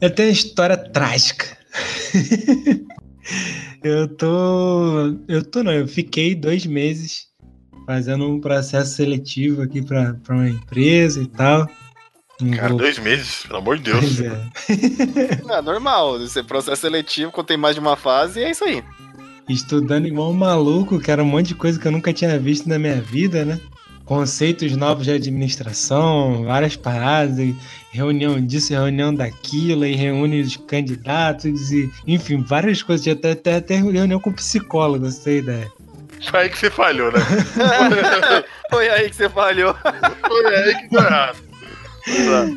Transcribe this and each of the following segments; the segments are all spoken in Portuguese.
Eu tenho uma história trágica. eu tô. Eu tô não, eu fiquei dois meses fazendo um processo seletivo aqui pra, pra uma empresa e tal. Cara, dois meses, pelo amor de Deus. Pois é. é normal, esse processo seletivo, quando tem mais de uma fase, é isso aí. Estudando igual um maluco, que era um monte de coisa que eu nunca tinha visto na minha vida, né? Conceitos novos de administração, várias paradas, reunião disso, reunião daquilo, e reúne os candidatos, e enfim, várias coisas. Até, até, até reunião com psicólogo, tem ideia. Foi aí que você falhou, né? Foi aí que você falhou. Foi aí que deu errado.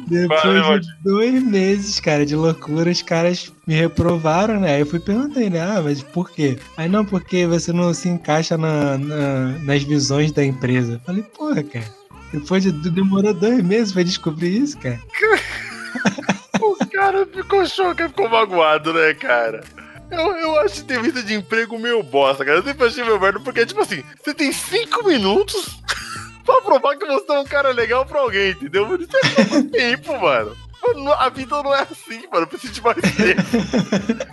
Depois de dois meses, cara, de loucura, os caras me reprovaram, né? Aí eu fui perguntei, né? Ah, mas por quê? Aí não, porque você não se encaixa na, na nas visões da empresa. Eu falei, porra, cara. Depois de, demorou dois meses pra descobrir isso, cara. o cara ficou chocado, ficou magoado, né, cara? Eu, eu acho entrevista de emprego meio bosta, cara. Eu sempre achei meu merda, porque, tipo assim, você tem cinco minutos pra provar que você é um cara legal pra alguém, entendeu? Isso é tempo, mano. A vida não é assim, mano. Eu preciso de mais tempo.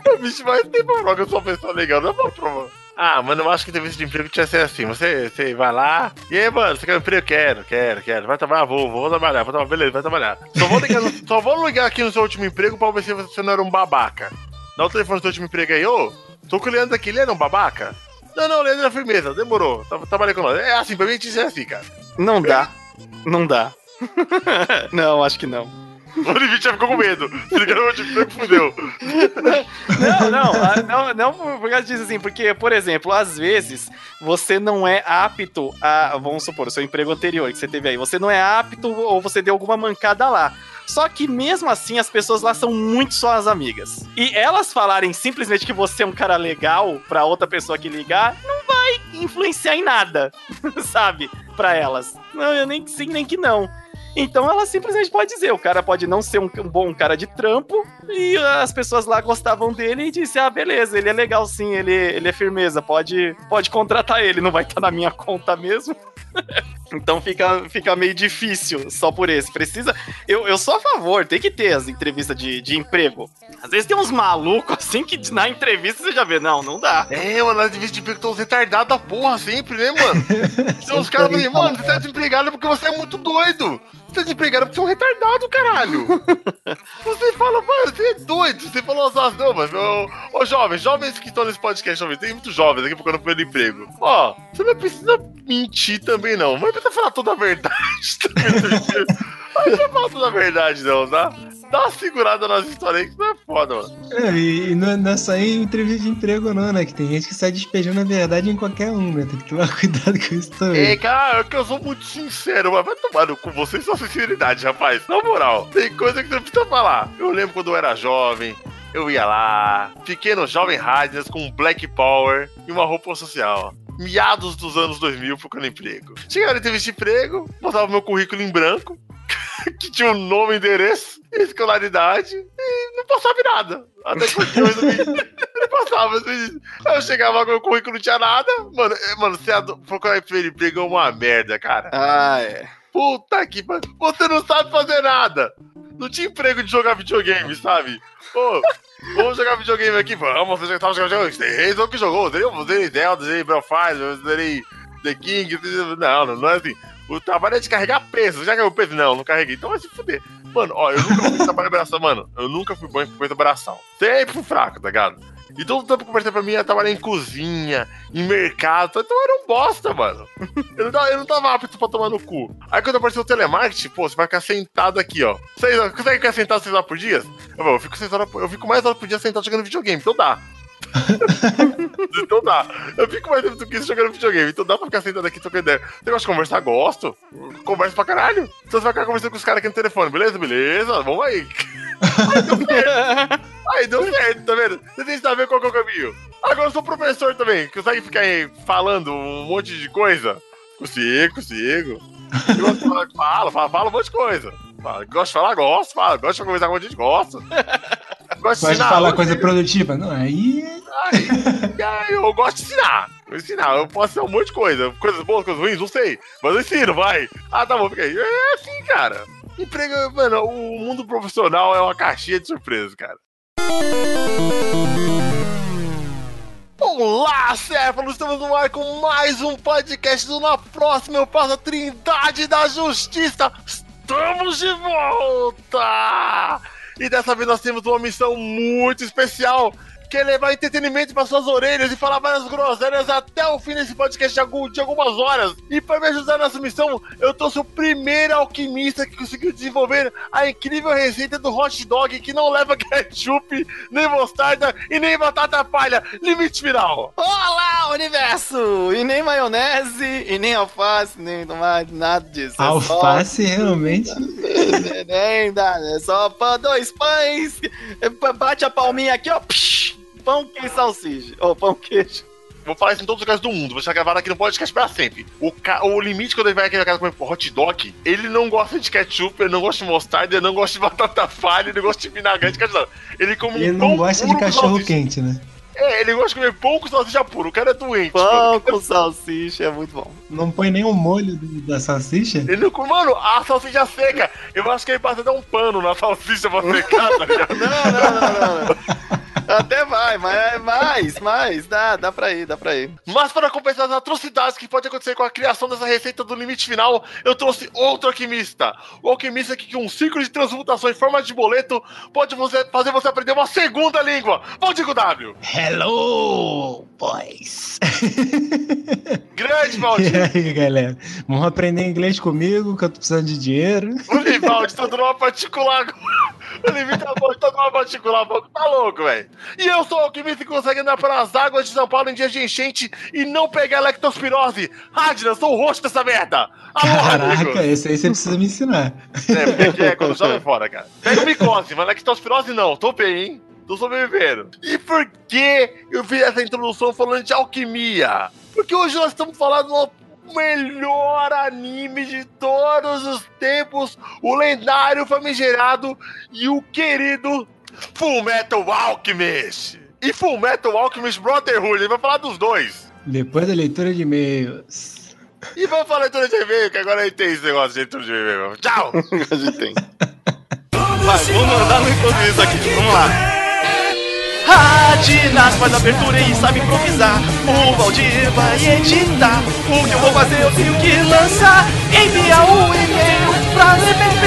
Eu preciso de mais tempo pra provar que eu sou uma pessoa legal, não é pra provar. Ah, mano, eu acho que entrevista de emprego tinha que ser assim. Você, você vai lá. E aí, mano, você quer um emprego? Quero, quero, quero. Vai trabalhar? Vou, vou trabalhar, vou trabalhar. Beleza, vai trabalhar. Só vou ligar, só vou ligar aqui no seu último emprego pra ver se você não era um babaca. Dá o telefone do seu último emprego aí, ô. Tô com o Leandro aqui, ele era um babaca? Não, não, Leandro é firmeza, demorou. Trabalhei com nós. É assim, pra mim é assim, cara. Não dá. Não dá. não, acho que não. O Olivier já ficou com medo. Se ligou, tipo, fudeu. Não, não, não, não por causa disso assim, porque, por exemplo, às vezes você não é apto a, vamos supor, o seu emprego anterior que você teve aí, você não é apto ou você deu alguma mancada lá. Só que mesmo assim, as pessoas lá são muito só as amigas. E elas falarem simplesmente que você é um cara legal pra outra pessoa que ligar, não vai influenciar em nada, sabe? Pra elas. Não, eu nem sim, nem que não. Então ela simplesmente pode dizer, o cara pode não ser um, um, bom cara de trampo, e as pessoas lá gostavam dele e disse, ah, beleza, ele é legal sim, ele, ele é firmeza, pode, pode contratar ele, não vai estar tá na minha conta mesmo. então fica, fica meio difícil só por esse. Precisa. Eu, eu sou a favor, tem que ter as entrevistas de, de emprego. Às vezes tem uns malucos assim que na entrevista você já vê, não, não dá. É, mano, na entrevista de emprego estão retardados da porra sempre, né, mano? Tem uns caras falando, mano, você tá desempregado porque você é muito doido tá desempregado porque você é um retardado, caralho. você fala, mano, você é doido. Você falou as não, mas, ô, ô jovens, jovens que estão nesse podcast, jovens, tem muitos jovens aqui procurando pelo emprego. Ó, você não precisa mentir também, não. Mas precisa falar toda a verdade também. Não precisa falar toda a verdade, não, tá? dá uma segurada nas histórias aí que não é foda, mano. É, e, não, é, não é só em entrevista de emprego, não, né? Que tem gente que sai despejando a verdade em qualquer um, né? Tem que tomar cuidado com isso também. É, cara, é que eu sou muito sincero, mas vai tomar com você sua sinceridade, rapaz. Na moral, tem coisa que você precisa falar. Eu lembro quando eu era jovem, eu ia lá, fiquei no Jovem Riders com Black Power e uma roupa social meados dos anos 2000 procurando emprego. Chegava na entrevista de emprego, botava meu currículo em branco, que tinha um nome, endereço, escolaridade e não passava nada. Até que eu não passava. Eu chegava com o currículo, não tinha nada. Mano, é, mano você procurar emprego é uma merda, cara. Ah, é. Puta que pariu. Você não sabe fazer nada. Não tinha emprego de jogar videogame, sabe? Pô, vamos jogar videogame aqui, vamos. Você já tava jogando videogame. Reis, o que jogou? Eu zerei Zelda, zerei Belfast, zerei The King. Não, não, não é assim. O trabalho é de carregar peso. Já carregou peso? Não, não carreguei. Então vai se fuder. Mano, ó, eu nunca fui trabalhar braçal, mano. Eu nunca fui bom em coisa braçal. Sempre fraco, tá ligado? E todo o tempo que eu comecei pra mim ia trabalhar em cozinha, em mercado. Então eu era um bosta, mano. Eu não, tava, eu não tava apto pra tomar no cu. Aí quando apareceu o telemarketing, pô, você vai ficar sentado aqui, ó. Você consegue ficar sentado seis horas por dia? Eu, eu, fico seis horas, eu fico mais horas por dia sentado jogando videogame, então dá. então dá. Eu fico mais tempo do que isso jogando videogame. Então dá pra ficar sentado aqui trocando ideia. Você gosta de conversar? Gosto. Conversa pra caralho. Então você vai ficar conversando com os caras aqui no telefone. Beleza? Beleza. Vamos aí. Aí deu certo. Aí deu certo, tá vendo? Você tem que saber qual é o caminho. Agora eu sou professor também. Consegue ficar aí falando um monte de coisa? Consigo, consigo. Eu gosto de falar, fala, fala, fala um monte de coisa. Gosto de falar, gosto, fala. Gosto de conversar com a gente, gosta. Gosto de ensinar. falar coisa produtiva? Não, aí... aí... aí. Eu gosto de ensinar. Eu ensinar, eu posso ser um monte de coisa. Coisas boas, coisas ruins, não sei. Mas eu ensino, vai. Ah, tá bom, fica aí. É assim, cara. Emprego, mano, o mundo profissional é uma caixinha de surpresa, cara. Olá, Céfalos! Estamos no ar com mais um podcast do Na Próxima Eu Passo a Trindade da Justiça! Estamos de volta! E dessa vez nós temos uma missão muito especial quer levar entretenimento para suas orelhas e falar várias groselhas até o fim desse podcast de, algum, de algumas horas. E para me ajudar nessa missão, eu trouxe o primeiro alquimista que conseguiu desenvolver a incrível receita do hot dog que não leva ketchup, nem mostarda e nem batata palha. Limite final. Olá, universo! E nem maionese, e nem alface, nem tomate, nada disso. É alface só... realmente? nem dá, é só dois pães. Bate a palminha aqui, ó. Psh, pão, queijo salsicha. Ou oh, pão, queijo. Vou falar isso em todos os lugares do mundo. Vou deixar gravado aqui no podcast pra sempre. O, ca... o limite quando ele vai aqui na casa comer hot dog, ele não gosta de ketchup, ele não gosta de mostarda, ele não gosta de batata palha, ele não gosta de vinagrete, Ele come Ele um não gosta de cachorro quente, né? É, ele gosta de comer pão com salsicha puro. O cara é doente. Pão mano. com salsicha é muito bom. Não põe nem o molho da salsicha? Ele não come, mano, a salsicha seca. Eu acho que ele passa até um pano na salsicha pra secar, tá ligado? não, não, não, não. não. Até vai, mas mais, mais, dá, dá pra ir, dá pra ir. Mas para compensar as atrocidades que pode acontecer com a criação dessa receita do limite final, eu trouxe outro alquimista. O alquimista que com um ciclo de transmutação em forma de boleto pode você, fazer você aprender uma segunda língua. Valdigo W. Hello, boys. Grande, Valdir. E aí, galera? Vamos aprender inglês comigo, que eu tô precisando de dinheiro. O Livaldi tá dando uma particular agora. O limite tá dando uma particular, tá louco, velho. E eu sou o alquimista que consegue andar pelas águas de São Paulo em dias de enchente e não pegar lectospirose. Radna, sou o rosto dessa merda. Alô, Caraca, esse aí você precisa me ensinar. É, porque é quando joga fora, cara. Pega micose, mas lectospirose não. Tô bem, hein? Tô sobrevivendo. E por que eu fiz essa introdução falando de alquimia? Porque hoje nós estamos falando do melhor anime de todos os tempos, o lendário, famigerado e o querido Full Metal Alchemist e Full Metal Alchemist Brotherhood. Ele vai falar dos dois. Depois da leitura de e-mails. E vamos falar leitura de e-mail, que agora a gente tem esse negócio de leitura de e-mail. Tchau! a gente tem. Vai, vamos mandar no isso aqui. Vamos lá. Radinas faz abertura e sabe improvisar. O Valdir vai editar. O que eu vou fazer eu tenho que lançar. Envia o um e-mail pra MPP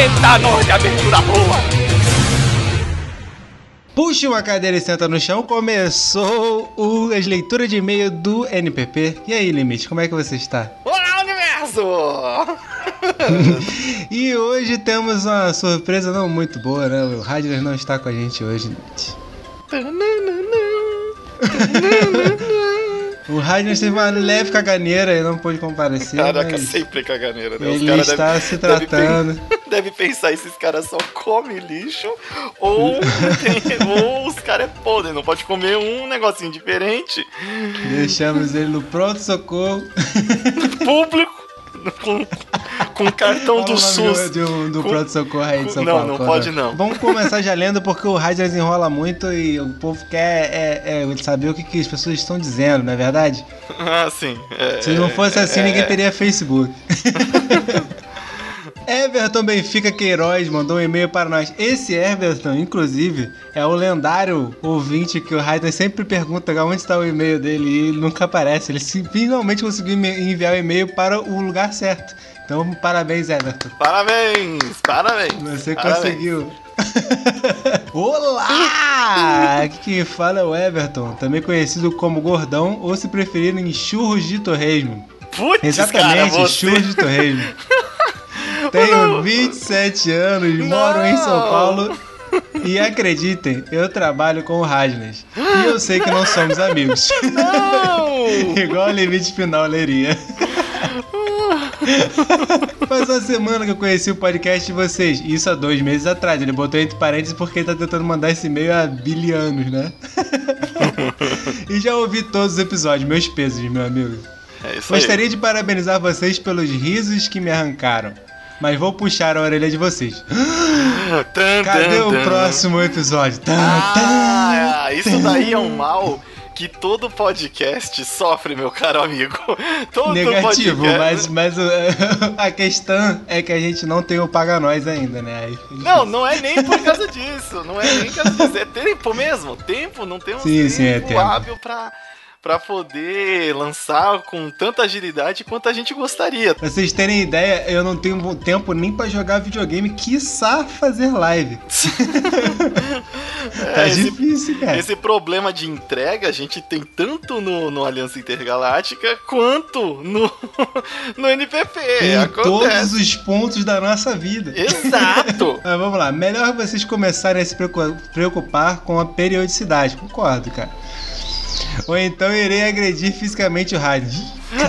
Eita, nós de abertura boa! Puxe uma cadeira e senta no chão. Começou o, as leituras de e-mail do NPP. E aí, Limite, como é que você está? Olá, universo! e hoje temos uma surpresa não muito boa, né? O Radler não está com a gente hoje, Limite. O Raidner teve uma leve caganeira e não pôde comparecer. Caraca, sempre caganeira, né? Os ele está deve, se tratando. Deve, deve, pensar, esses caras só comem lixo ou, tem, ou os caras é podre, não pode comer um negocinho diferente. Deixamos ele no pronto-socorro. Público com, com cartão do SUS. Do, do com... pronto-socorro aí de São não, Paulo. Não, não pode não. Vamos começar já lendo porque o rádio enrola muito e o povo quer é, é, saber o que, que, as pessoas estão dizendo, não é verdade? Ah, sim. É, Se não fosse assim, ninguém é. teria Facebook. Everton Benfica Queiroz mandou um e-mail para nós. Esse Everton, inclusive, é o lendário ouvinte que o Raiden sempre pergunta onde está o e-mail dele e ele nunca aparece. Ele finalmente conseguiu enviar o e-mail para o lugar certo. Então, parabéns, Everton. Parabéns, parabéns. Você parabéns. conseguiu. Olá! Aqui quem fala é o Everton, também conhecido como Gordão, ou se preferirem churros de torresmo. Putz, Exatamente, cara, churros de torresmo. Tenho 27 anos, moro em São Paulo e acreditem, eu trabalho com o Rasnas. E eu sei que não somos amigos. Não! Igual o limite final leria. Faz uma semana que eu conheci o podcast de vocês. Isso há dois meses atrás. Ele botou entre parênteses porque ele tá tentando mandar esse e-mail há bilianos, né? e já ouvi todos os episódios. Meus pesos, meu amigo. É Gostaria de parabenizar vocês pelos risos que me arrancaram. Mas vou puxar a orelha de vocês. Cadê o próximo episódio? Ah, isso daí é um mal que todo podcast sofre, meu caro amigo. Todo Negativo, podcast... mas, mas a questão é que a gente não tem o Paga Nós ainda, né? Não, não é nem por causa disso. Não é nem por causa disso. É tempo mesmo. Tempo, não temos Sim, tempo sim, é tempo. hábil pra, pra poder lançar com tanta agilidade quanto a gente gostaria. Pra vocês terem ideia, eu não tenho tempo nem pra jogar videogame, quiçá fazer live. tá É, esse, difícil, cara. esse problema de entrega a gente tem tanto no, no Aliança Intergaláctica quanto no, no NPP. em Acontece. todos os pontos da nossa vida. Exato! Mas vamos lá, melhor vocês começarem a se preocu- preocupar com a periodicidade, concordo, cara. Ou então irei agredir fisicamente o rádio.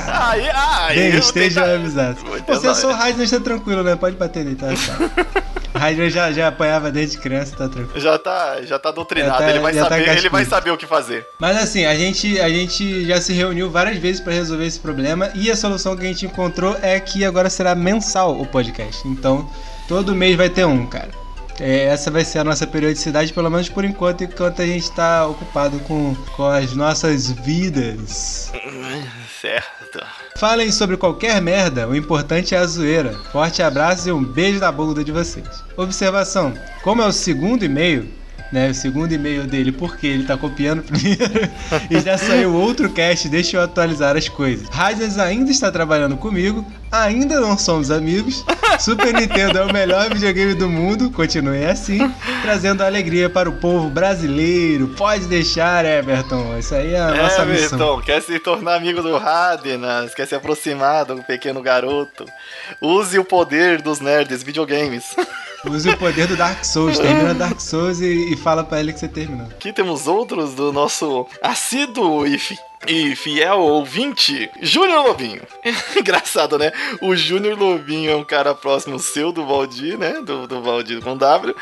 aí, aí, Bem, eu estejam tenta- avisados. Vou Você é tentar- só não está tranquilo, né? Pode bater nele, tá? tá. Rádio já, já apanhava desde criança, tá tranquilo. Já tá, já tá doutrinado, Já tá- ele, vai tá saber, ele cascudo. vai saber o que fazer. Mas assim, a gente, a gente já se reuniu várias vezes para resolver esse problema e a solução que a gente encontrou é que agora será mensal o podcast. Então, todo mês vai ter um, cara. É, essa vai ser a nossa periodicidade, pelo menos por enquanto, enquanto a gente tá ocupado com, com as nossas vidas. Certo. Falem sobre qualquer merda, o importante é a zoeira. Forte abraço e um beijo na bunda de vocês. Observação: como é o segundo e-mail, né? O segundo e-mail dele, porque ele tá copiando primeiro e já saiu outro cast, deixa eu atualizar as coisas. Radias ainda está trabalhando comigo, ainda não somos amigos. Super Nintendo é o melhor videogame do mundo, continue assim, trazendo alegria para o povo brasileiro. Pode deixar, Everton. Isso aí é a nossa missão. Everton, quer se tornar amigo do Radenas, quer se aproximar do pequeno garoto. Use o poder dos nerds, videogames. Use o poder do Dark Souls, termina Dark Souls e, e fala pra ele que você terminou. Aqui temos outros do nosso assíduo e, fi- e fiel ouvinte, Júnior Lobinho. Engraçado, né? O Júnior Lobinho é um cara próximo seu do Valdir, né? Do, do Valdir com W.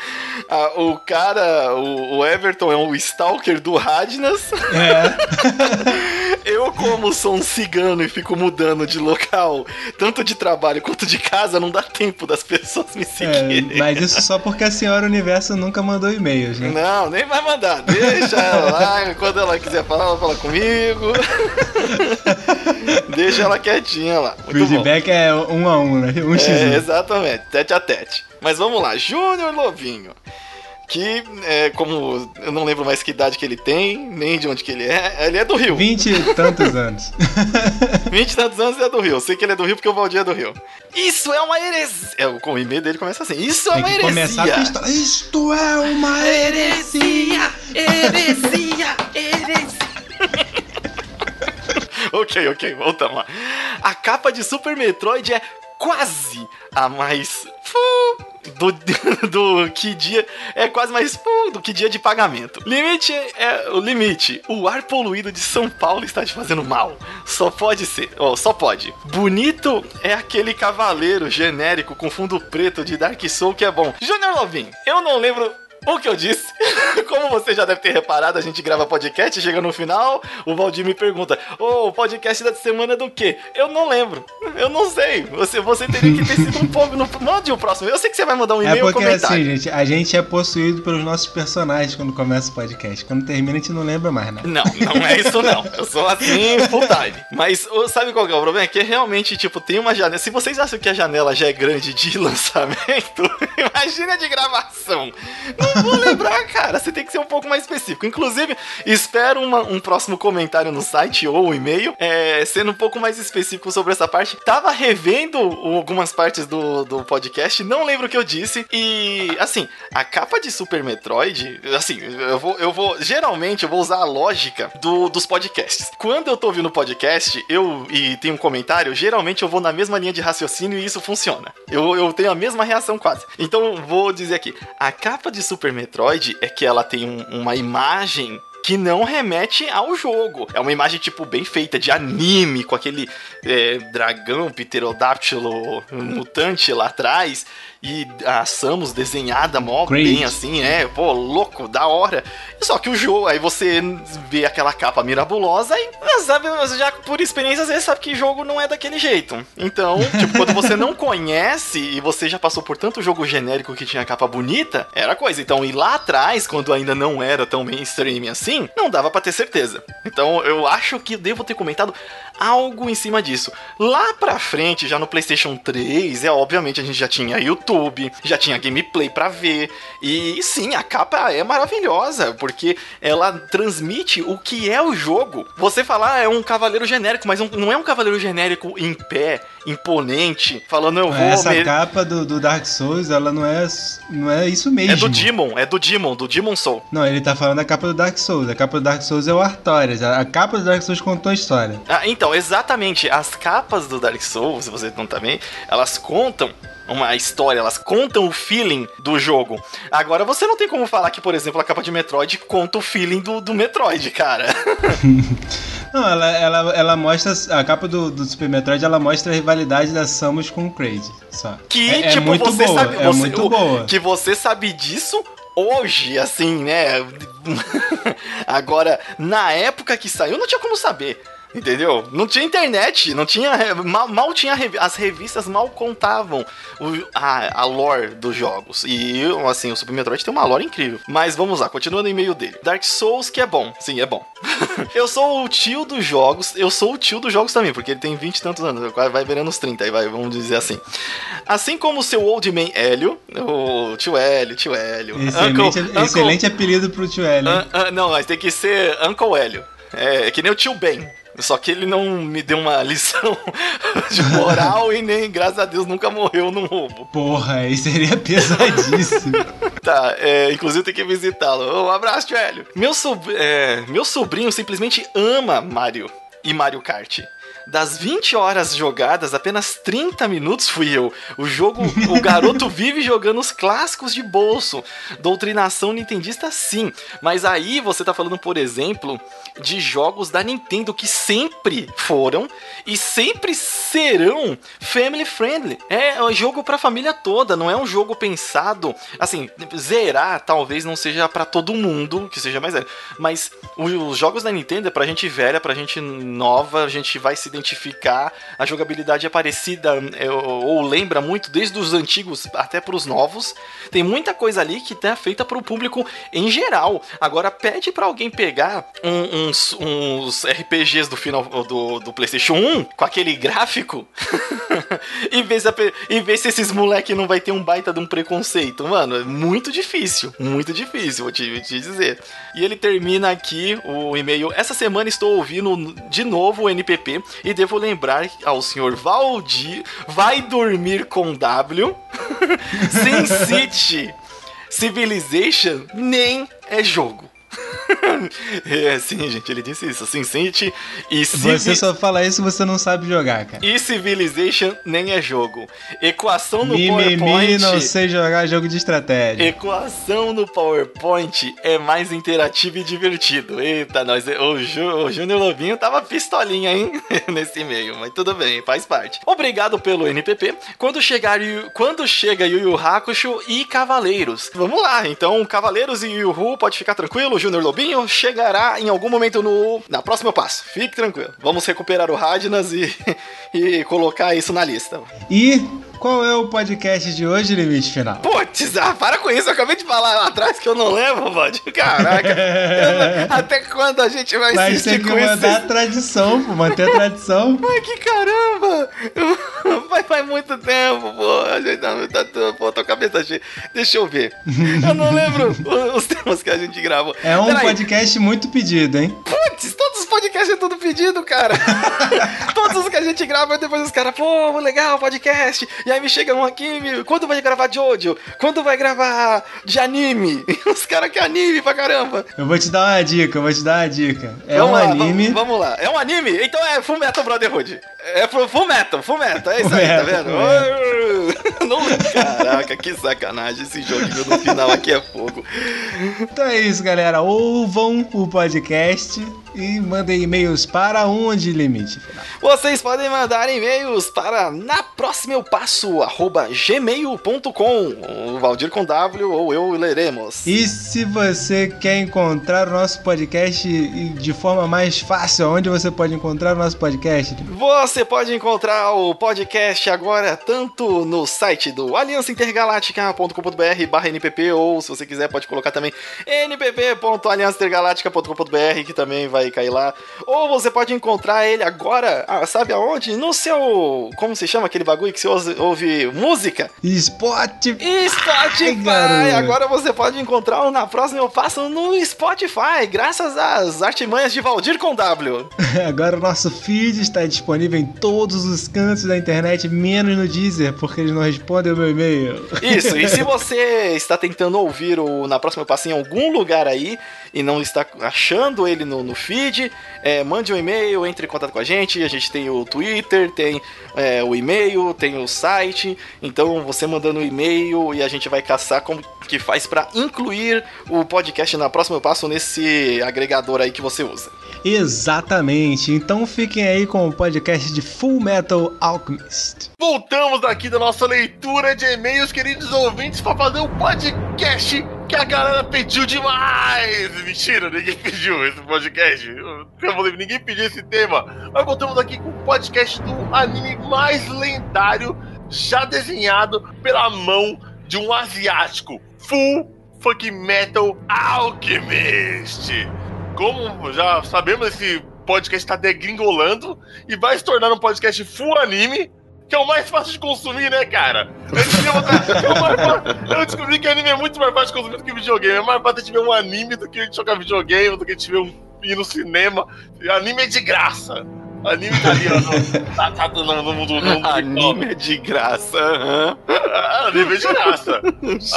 Ah, o cara, o, o Everton é um stalker do Radnas. É, Eu, como sou um cigano e fico mudando de local, tanto de trabalho quanto de casa, não dá tempo das pessoas me é, seguirem. mas isso só porque a senhora Universo nunca mandou e-mails, né? Não, nem vai mandar. Deixa ela lá. Quando ela quiser falar, ela fala comigo. Deixa ela quietinha lá. Muito bom. feedback é um a um, né? Um x É, exatamente, tete a tete. Mas vamos lá, Júnior Lovinho. Que, é, como eu não lembro mais que idade que ele tem, nem de onde que ele é, ele é do Rio. Vinte e tantos anos. 20 e tantos anos é do Rio. Eu sei que ele é do Rio porque o Valdir é do Rio. Isso é uma heresia. É, o e-mail dele começa assim. Isso é uma que começar a heresia. pistola. Isto é uma heresia. heresia, heresia. ok, ok, voltamos lá. A capa de Super Metroid é quase a mais. Do, do que dia. É quase mais do que dia de pagamento. Limite é o limite. O ar poluído de São Paulo está te fazendo mal. Só pode ser. Ó, só pode. Bonito é aquele cavaleiro genérico com fundo preto de Dark Soul que é bom. Junior Lovin, eu não lembro o que eu disse, como você já deve ter reparado, a gente grava podcast, chega no final, o Valdir me pergunta: Ô, o podcast da semana é do quê? Eu não lembro, eu não sei. Você, você teria que ter sido um pouco. No, mande o próximo. Eu sei que você vai mandar um É e-mail ou porque comentário. assim, gente, a gente é possuído pelos nossos personagens quando começa o podcast. Quando termina, a gente não lembra mais, né? Não, não é isso não. Eu sou assim full time. Mas sabe qual que é o problema? É que realmente, tipo, tem uma janela. Se vocês acham que a janela já é grande de lançamento, imagina de gravação. Não vou lembrar, cara. Você tem que ser um pouco mais específico. Inclusive, espero uma- um próximo comentário no site ou um e-mail, é, sendo um pouco mais específico sobre essa parte. Tava revendo algumas partes do, do podcast, não lembro o que eu disse. E, assim, a capa de Super Metroid, assim, eu vou, eu vou geralmente eu vou usar a lógica do- dos podcasts. Quando eu tô ouvindo podcast, eu e tem um comentário, geralmente eu vou na mesma linha de raciocínio e isso funciona. Eu, eu tenho a mesma reação quase. Então vou dizer aqui, a capa de Super Metroid é que ela tem um- uma imagem que que não remete ao jogo. É uma imagem, tipo, bem feita, de anime, com aquele é, dragão, pterodáctilo mutante lá atrás e a Samus desenhada mó Great. bem assim, é, pô, louco, da hora. Só que o jogo, aí você vê aquela capa mirabulosa e ah, sabe, você já por experiência às vezes sabe que jogo não é daquele jeito. Então, tipo, quando você não conhece e você já passou por tanto jogo genérico que tinha capa bonita, era coisa. Então, ir lá atrás, quando ainda não era tão mainstream assim, não dava pra ter certeza. Então, eu acho que devo ter comentado algo em cima disso. Lá pra frente, já no PlayStation 3, é obviamente a gente já tinha YouTube, já tinha gameplay pra ver. E sim, a capa é maravilhosa, porque ela transmite o que é o jogo. Você falar ah, é um cavaleiro genérico, mas não é um cavaleiro genérico em pé, imponente, falando eu vou. Essa me- capa do, do Dark Souls, ela não é, não é isso mesmo. É do Demon, é do Demon, do Demon Soul. Não, ele tá falando da capa do Dark Souls. A capa do Dark Souls é o Artorias. A a capa do Dark Souls contou a história. Ah, então, exatamente. As capas do Dark Souls, se você não também, elas contam uma história, elas contam o feeling do jogo. Agora, você não tem como falar que, por exemplo, a capa de Metroid conta o feeling do, do Metroid, cara. Não, ela, ela, ela mostra. A capa do, do Super Metroid ela mostra a rivalidade da Samus com o Kraid. Só. Que, é, é tipo, muito você boa. sabe. é você- muito o- boa. Que você sabe disso hoje, assim, né? Agora, na época que saiu, não tinha como saber. Entendeu? Não tinha internet, não tinha. Mal, mal tinha. revi- As revistas mal contavam o- a, a lore dos jogos. E, assim, o Super Metroid tem uma lore incrível. Mas vamos lá, continuando em meio dele. Dark Souls, que é bom. Sim, é bom. eu sou o tio dos jogos. Eu sou o tio dos jogos também, porque ele tem 20 e tantos anos. Vai vai virando uns 30, aí vai, vamos dizer assim. Assim como o seu Old Man Hélio, o tio Hélio, tio Hélio. Excelente, Uncle- Uncle- excelente apelido pro tio hein? An- an- não, mas tem que ser Uncle Hélio. É, é que nem o tio Ben. Só que ele não me deu uma lição de moral e nem, graças a Deus, nunca morreu num roubo. Porra, aí seria pesadíssimo. Tá, é, inclusive tem que visitá-lo. Um abraço, Hélio. Meu, sob- é, meu sobrinho simplesmente ama Mario e Mario Kart. Das 20 horas jogadas, apenas 30 minutos fui eu. O jogo, o garoto vive jogando os clássicos de bolso. Doutrinação nintendista, sim. Mas aí você tá falando, por exemplo, de jogos da Nintendo que sempre foram e sempre serão family friendly. É um jogo pra família toda, não é um jogo pensado. Assim, zerar talvez não seja pra todo mundo, que seja mais velho. Mas os jogos da Nintendo é pra gente velha, pra gente nova, a gente vai se identificar. A jogabilidade é parecida é, ou, lembra muito, desde os antigos até pros novos. Tem muita coisa ali que tá feita pro público em geral. Agora pede pra alguém pegar um- uns, uns RPGs do final do, do PlayStation 1 com aquele gráfico e, ver se esses moleque não vai ter um baita de um preconceito. Mano, é muito difícil, muito difícil, vou te, vou te dizer. E ele termina aqui o e-mail. Essa semana estou ouvindo de novo o NPP e devo lembrar ao senhor Valdir, vai dormir com W. Sin City Civilization nem é jogo. é, sim, gente, ele disse isso. Sin City e Você Civi- só fala isso você não sabe jogar, cara. e Civilization nem é jogo. Equação no Mimimi PowerPoint. não sei jogar jogo de estratégia. Equação no PowerPoint é mais interativo e divertido. Eita, nós, o, Ju, o Júnior Lobinho tava pistolinha, hein? Nesse e-mail, mas tudo bem, faz parte. Obrigado pelo NPP. Quando chegar Yu- quando chega Yu Yu Hakusho e Cavaleiros. Vamos lá, então Cavaleiros e Yu Yu, pode ficar tranquilo, Júnior Lobinho chegará em algum momento no na próxima passo. Fique tranquilo. Vamos recuperar o Radnas e, e colocar isso na lista. E qual é o podcast de hoje, limite final? Putz, ah, para com isso, eu acabei de falar lá atrás que eu não lembro, Bud. Caraca, não- até quando a gente vai Mas insistir tem que com isso? mandar a tradição, pô, manter a tradição. Ai, que caramba! Faz, faz muito tempo, pô. A gente tá, tá, tá- pô, tô cabeça cheia. Deixa eu ver. Eu não lembro os temas que a gente gravou. É um Peraí, podcast muito pedido, hein? Putz, todos os podcast é tudo pedido, cara. Todos os que a gente grava, depois os caras, pô, legal, podcast. E aí me chega um aqui, me- quando vai gravar de Jojo? Quando vai gravar de anime? Os caras que anime pra caramba. Eu vou te dar uma dica, eu vou te dar uma dica. É Vamos um lá, anime. Vamos, vamos lá. É um anime? Então é Full Metal Brotherhood. É pro Full Metal, Full Metal. É isso aí, tá vendo? Não, caraca, que sacanagem. Esse joguinho no final aqui é fogo. Então é isso, galera. Ouvam o podcast e mandem e-mails para onde limite final. Vocês podem mandar e-mails para na próxima eu passo arroba gmail.com o Valdir com W ou eu leremos. E se você quer encontrar o nosso podcast de forma mais fácil, onde você pode encontrar o nosso podcast? Você pode encontrar o podcast agora tanto no site do aliançaintergaláctica.com.br barra NPP ou se você quiser pode colocar também npp.aliançaintergaláctica.com.br que também vai cair lá. Ou você pode encontrar ele agora, ah, sabe aonde? No seu, como se chama aquele bagulho que você ouve, música? Spotify! Spotify! garoto. Agora você pode encontrar o Na Próxima Eu Faço no Spotify, graças às artimanhas de Valdir com W. Agora o nosso feed está disponível em todos os cantos da internet, menos no Deezer, porque eles não respondem o meu e-mail. Isso, e se você está tentando ouvir o Na Próxima Passo em algum lugar aí e não está achando ele no, no feed, é, mande um e-mail, entre em contato com a gente. A gente tem o Twitter, tem é, o e-mail, tem o site. Então você mandando o e-mail e a gente vai caçar como que faz para incluir o podcast Na Próxima Passo nesse agregador aí que você usa. Exatamente. Então fiquem aí com o podcast de Full Metal Alchemist. Voltamos aqui da nossa leitura de e-mails, queridos ouvintes, para fazer um podcast que a galera pediu demais. Mentira, ninguém pediu esse podcast. Ninguém pediu esse tema. Mas voltamos aqui com o podcast do anime mais lendário já desenhado pela mão de um asiático. Full Funk Metal Alchemist. Como já sabemos, esse podcast está degringolando e vai se tornar um podcast full anime, que é o mais fácil de consumir, né, cara? É Eu descobri que anime é muito mais fácil de consumir do que videogame. É mais fácil a gente ver um anime do que a gente jogar videogame, do que a gente ver um, ir no cinema. Anime é de graça. Anime italiano. tá, tá no, no mundo no mundo Anime é de graça. ah, Anime é de graça.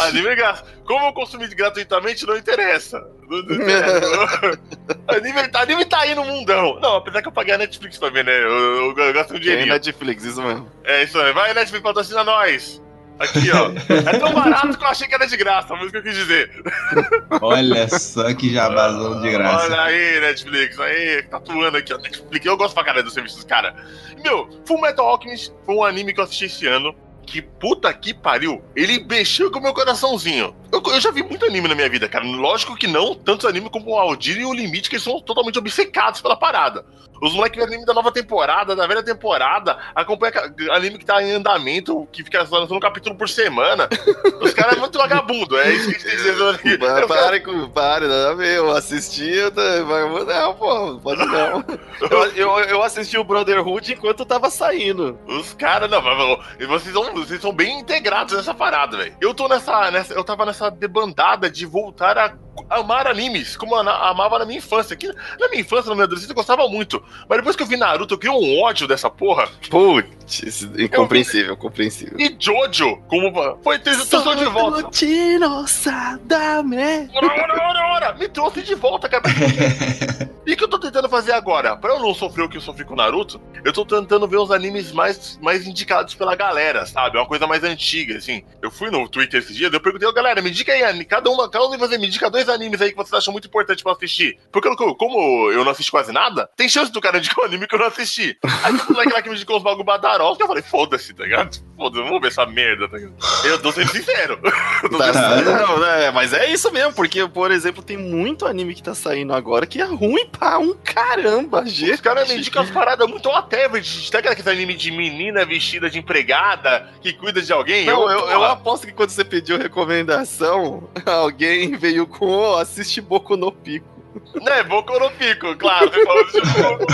Anime é graça. Como eu consumi gratuitamente, não interessa. Não, não interessa. anime, anime tá aí no mundão. Não, apesar que eu paguei a Netflix também, né? Eu, eu, eu gasto um Tem dinheirinho. Netflix, isso mesmo. É isso aí. Vai, Netflix, patrocina nós. Aqui, ó. É tão barato que eu achei que era de graça, mas o que eu quis dizer. Olha só que jabazão de graça. Olha aí, Netflix, aí, tatuando aqui, ó. Netflix, eu gosto pra caralho dos serviços dos caras. Meu, Full Metal Alchemist foi um anime que eu assisti esse ano. Que puta que pariu. Ele mexeu com o meu coraçãozinho. Eu, eu já vi muito anime na minha vida, cara. Lógico que não, tantos animes como o Aldir e o Limite, que eles são totalmente obcecados pela parada. Os moleques vê anime da nova temporada, da velha temporada, acompanha anime que tá em andamento, que fica lançando um capítulo por semana. Os caras é muito vagabundo, é isso que a gente tem dizendo aqui. Para, para, com- para, nada a ver. Eu assisti, eu vai- não, pô, não pode não. Eu, eu, eu assisti o Brotherhood enquanto tava saindo. Os caras, não, mas, mas, vocês são, vocês são bem integrados nessa parada, velho. Eu tô nessa, nessa. Eu tava nessa debandada de voltar a amar animes, como eu amava na minha infância. Que, na minha infância, na minha adolescência, eu gostava muito. Mas depois que eu vi Naruto, eu criei um ódio dessa porra. Putz, incompreensível, compreensível. E Jojo, como. Foi, trouxe de volta. Ora, ora, ora, ora, me trouxe de volta, cara. E o que eu tô tentando fazer agora? Pra eu não sofrer o que eu sofri com o Naruto, eu tô tentando ver os animes mais, mais indicados pela galera, sabe? É uma coisa mais antiga, assim. Eu fui no Twitter esses dias, eu perguntei, galera, me indica aí, cada uma, cada um de vocês me indica dois animes aí que vocês acham muito importante pra assistir. Porque eu- como eu não assisti quase nada, tem chance do cara indicar um anime que eu não assisti. Aí o moleque lá que me indicou uns bagulho badarol, que eu falei, foda-se, tá ligado? Foda-se, vamos ver essa merda, tá ligado? Eu tô sendo sincero. Eu tô Tá sendo sincero. Não, né, mas é isso mesmo, porque, por exemplo, tem muito anime que tá saindo agora que é ruim pra um caramba, gente. Os caras me indicam as paradas muito até, Tá aquele anime de menina vestida de empregada que cuida de alguém? Não, eu, eu porra, aposto que quando você pediu recomendação, alguém veio com, oh, assiste Boku no Pico. Né, Boku no Pico, claro. Você falou Boku.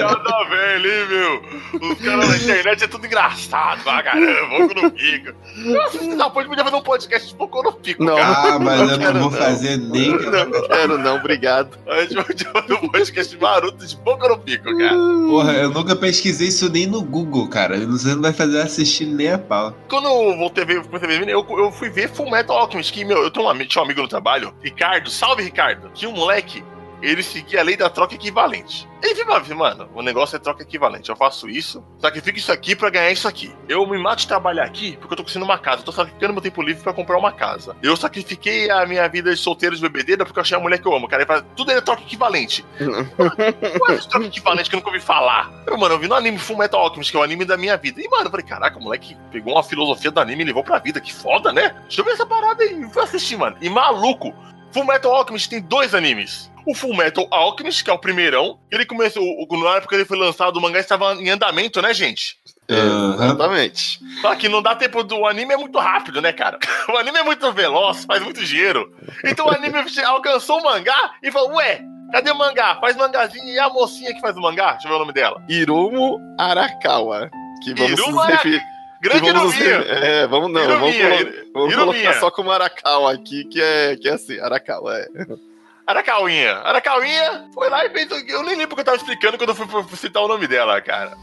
Nada bem ali, meu. Os caras na internet é tudo engraçado pra caramba. No Pico. Nossa, você não pode podia fazer um podcast de Pico, Não. cara. Ah, mas eu não quero vou não. fazer nem. Não quero, não, obrigado. A gente podia fazer um podcast de Naruto de Pico, cara. Porra, eu nunca pesquisei isso nem no Google, cara. Você não vai fazer eu assistir nem a pau. Quando eu voltei a ver, comecei a eu, eu fui ver Full Metal Alchemist, que, meu, eu tenho um, tinha um amigo no trabalho, Ricardo, salve Ricardo, tinha um moleque, ele seguia a lei da troca equivalente. Ele falava, mano, o negócio é troca equivalente, eu faço isso, sacrifico isso aqui pra ganhar isso aqui. Eu me mato de trabalhar aqui porque eu tô conseguindo uma casa, eu tô sacrificando meu tempo livre pra comprar uma casa. Eu sacrifiquei a minha vida de solteiro de bebedeira porque eu achei a mulher que eu amo, cara. Ele fala, tudo é troca equivalente. Qual é troca equivalente que eu nunca ouvi falar? Eu, mano, eu vi no anime Full Metal Alchemist, que é o anime da minha vida. E, mano, eu falei, caraca, o moleque pegou uma filosofia do anime e levou pra vida. Que foda, né? Deixa eu ver essa parada aí. Fui assistir, mano. E maluco, Full Metal Alchemist tem dois animes. O Full Metal Alchemist, que é o primeirão, ele começou, o- na época que ele foi lançado, o mangá estava em andamento, né, gente? Aham. Exatamente. Só que não dá tempo do o anime é muito rápido, né, cara? O anime é muito veloz, faz muito dinheiro. Então o anime alcançou o mangá e falou: Ué, cadê o mangá? Faz mangazinho e a mocinha que faz o mangá? Deixa eu ver o nome dela. Irumo Arakawa. Que vamos Irumo referir. Grande que vamos Iruminha. É, vamos não, vamos, colo- vamos colocar só como Arakawa aqui, que é, que é assim, Arakawa, é. Aracauinha. Aracauinha foi lá e fez. o- Eu nem lembro o que eu tava explicando quando eu fui citar o nome dela, cara.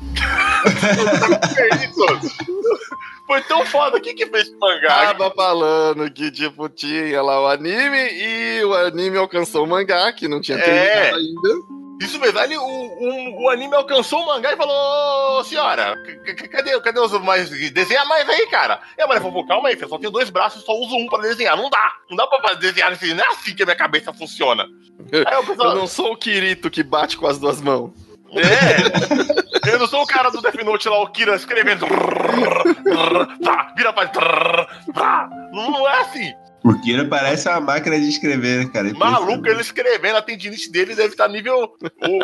Perdi todo. Foi tão foda. Quem que fez esse mangá? Tava falando que, tipo, tinha lá o anime e o anime alcançou o mangá, que não tinha É. terminado ainda. Isso mesmo. Aí o, o, o anime alcançou o mangá e falou: "Ô, senhora, cadê, cadê os mais. Desenha mais aí, cara. E a mulher falou: calma aí, filho, só tenho dois braços, só uso um pra desenhar. Não dá. Não dá pra desenhar assim. Não é assim que a minha cabeça funciona. Aí pessoal. Eu não sou o Kirito que bate com as duas mãos. É! Eu não sou o cara do Death Note lá, o Kira escrevendo. Tá, vira pra. não é assim. O Kira parece uma máquina de escrever, né, cara? Maluco, ele escrevendo, a tendinite dele deve estar nível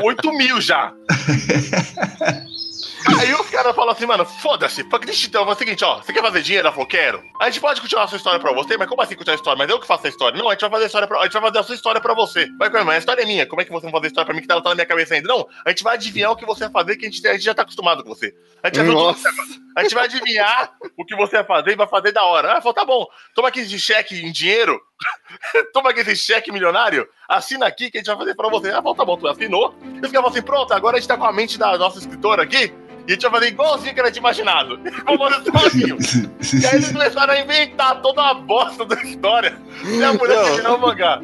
8 mil já. Aí os caras falam assim, mano, foda-se, shit. Então, é o seguinte, ó, você quer fazer dinheiro? Ela falou, quero. A gente pode continuar a sua história pra você, mas como assim continuar a história? Mas eu que faço a história. Não, a gente vai fazer a história pra, a gente vai fazer a sua história pra você. Vai, mas a história é minha. Como é que você vai fazer a história pra mim que tá, tá na minha cabeça ainda? Não, a gente vai adivinhar o que você vai fazer, que a gente, a gente já tá acostumado com você. A gente, vai Nossa. a gente vai adivinhar o que você vai fazer e vai fazer da hora. Ah, falou, tá bom, toma aqui esse cheque em dinheiro, toma aqui esse cheque milionário, assina aqui que a gente vai fazer pra você. Ah, falou, tá bom, tu assinou. E caras falam assim, pronto, agora a gente tá com a mente da nossa escritora aqui, e a gente vai fazer igualzinho que ela tinha imaginado. Vamos fazer sozinho. E aí eles começaram a inventar toda uma bosta da história. E a mulher Não. terminou o mangá.